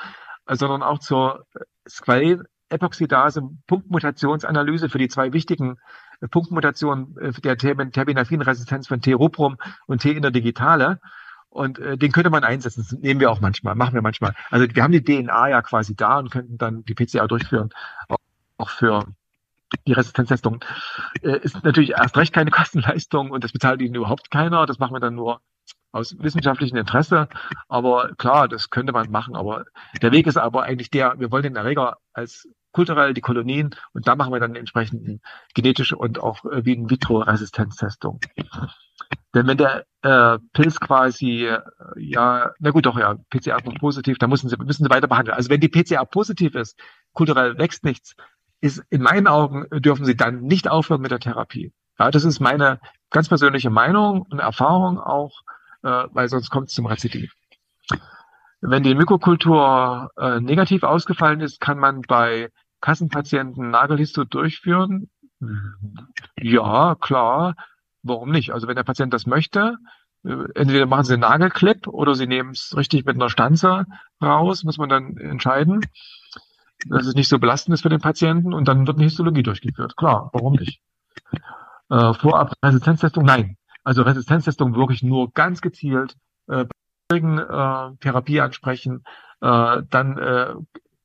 sondern auch zur Squalene-Epoxidase-Punktmutationsanalyse für die zwei wichtigen äh, Punktmutationen äh, der Terbinafin-Resistenz von T-Ruprum und T-Interdigitale. Und äh, den könnte man einsetzen. Das nehmen wir auch manchmal, machen wir manchmal. Also wir haben die DNA ja quasi da und könnten dann die PCR durchführen, auch, auch für die Resistenztestung. Äh, ist natürlich erst recht keine Kostenleistung und das bezahlt ihnen überhaupt keiner. Das machen wir dann nur aus wissenschaftlichem Interesse. Aber klar, das könnte man machen. Aber der Weg ist aber eigentlich der, wir wollen den Erreger als kulturell die Kolonien und da machen wir dann entsprechend genetische und auch äh, wie in vitro Resistenztestung. Denn wenn der äh, Pilz quasi, äh, ja, na gut, doch, ja, PCR positiv, dann müssen sie, müssen sie weiter behandeln. Also wenn die PCR positiv ist, kulturell wächst nichts, ist in meinen Augen dürfen sie dann nicht aufhören mit der Therapie. Ja, das ist meine ganz persönliche Meinung und Erfahrung auch äh, weil sonst kommt es zum Rezidiv. Wenn die Mykokultur äh, negativ ausgefallen ist, kann man bei Kassenpatienten Nagelhisto durchführen. Ja, klar. warum nicht? Also wenn der Patient das möchte, äh, entweder machen sie einen Nagelclip oder sie nehmen es richtig mit einer Stanze raus, muss man dann entscheiden, dass es nicht so belastend ist für den Patienten und dann wird eine Histologie durchgeführt. Klar, warum nicht? Äh, vorab Resistenztestung, nein. Also Resistenztestung wirklich nur ganz gezielt äh, bei äh, Therapie ansprechen, äh, dann äh,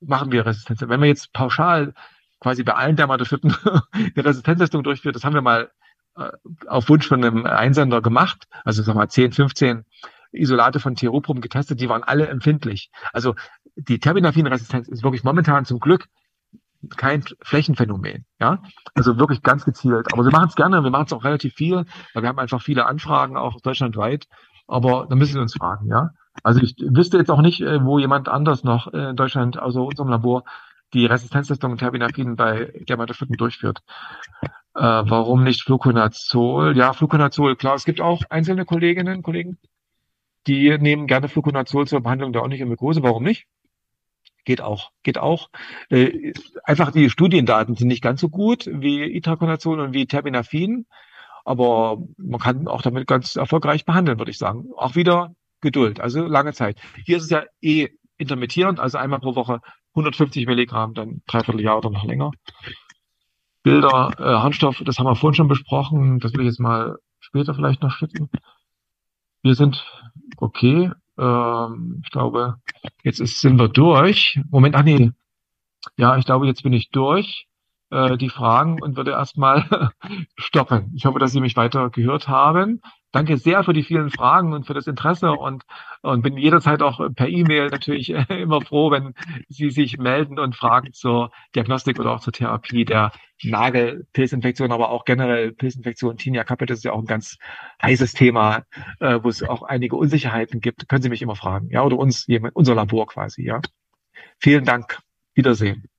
machen wir Resistenz. Wenn wir jetzt pauschal quasi bei allen Dermatophyten eine Resistenztestung durchführt, das haben wir mal äh, auf Wunsch von einem Einsender gemacht, also sag mal 10, 15 Isolate von Theroprum getestet, die waren alle empfindlich. Also die Terbinafin-Resistenz ist wirklich momentan zum Glück kein Flächenphänomen, ja. Also wirklich ganz gezielt. Aber wir machen es gerne, wir machen es auch relativ viel, weil wir haben einfach viele Anfragen, auch deutschlandweit. Aber da müssen wir uns fragen, ja. Also ich wüsste jetzt auch nicht, äh, wo jemand anders noch in Deutschland, also unserem Labor, die Resistenztestung Terbinafin bei Dermatophyten durchführt. Äh, warum nicht Fluconazol? Ja, Fluconazol, klar, es gibt auch einzelne Kolleginnen und Kollegen, die nehmen gerne Fluconazol zur Behandlung der Onychomykose. Warum nicht? Geht auch, geht auch. Äh, einfach die Studiendaten sind nicht ganz so gut wie Itraconazol und wie Terbinafin, aber man kann auch damit ganz erfolgreich behandeln, würde ich sagen. Auch wieder Geduld, also lange Zeit. Hier ist es ja eh intermittierend, also einmal pro Woche 150 Milligramm, dann dreiviertel Jahr oder noch länger. Bilder, äh, Harnstoff, das haben wir vorhin schon besprochen, das will ich jetzt mal später vielleicht noch schicken. Wir sind okay. Ähm, ich glaube, jetzt ist, sind wir durch. Moment, ach nee. Ja, ich glaube, jetzt bin ich durch äh, die Fragen und würde erstmal stoppen. Ich hoffe, dass Sie mich weiter gehört haben. Danke sehr für die vielen Fragen und für das Interesse und, und bin jederzeit auch per E-Mail natürlich immer froh, wenn Sie sich melden und Fragen zur Diagnostik oder auch zur Therapie der Nagelpilzinfektion, aber auch generell Pilzinfektion. Tinea capitis ist ja auch ein ganz heißes Thema, äh, wo es auch einige Unsicherheiten gibt. Können Sie mich immer fragen, ja, oder uns, unser Labor quasi, ja. Vielen Dank. Wiedersehen.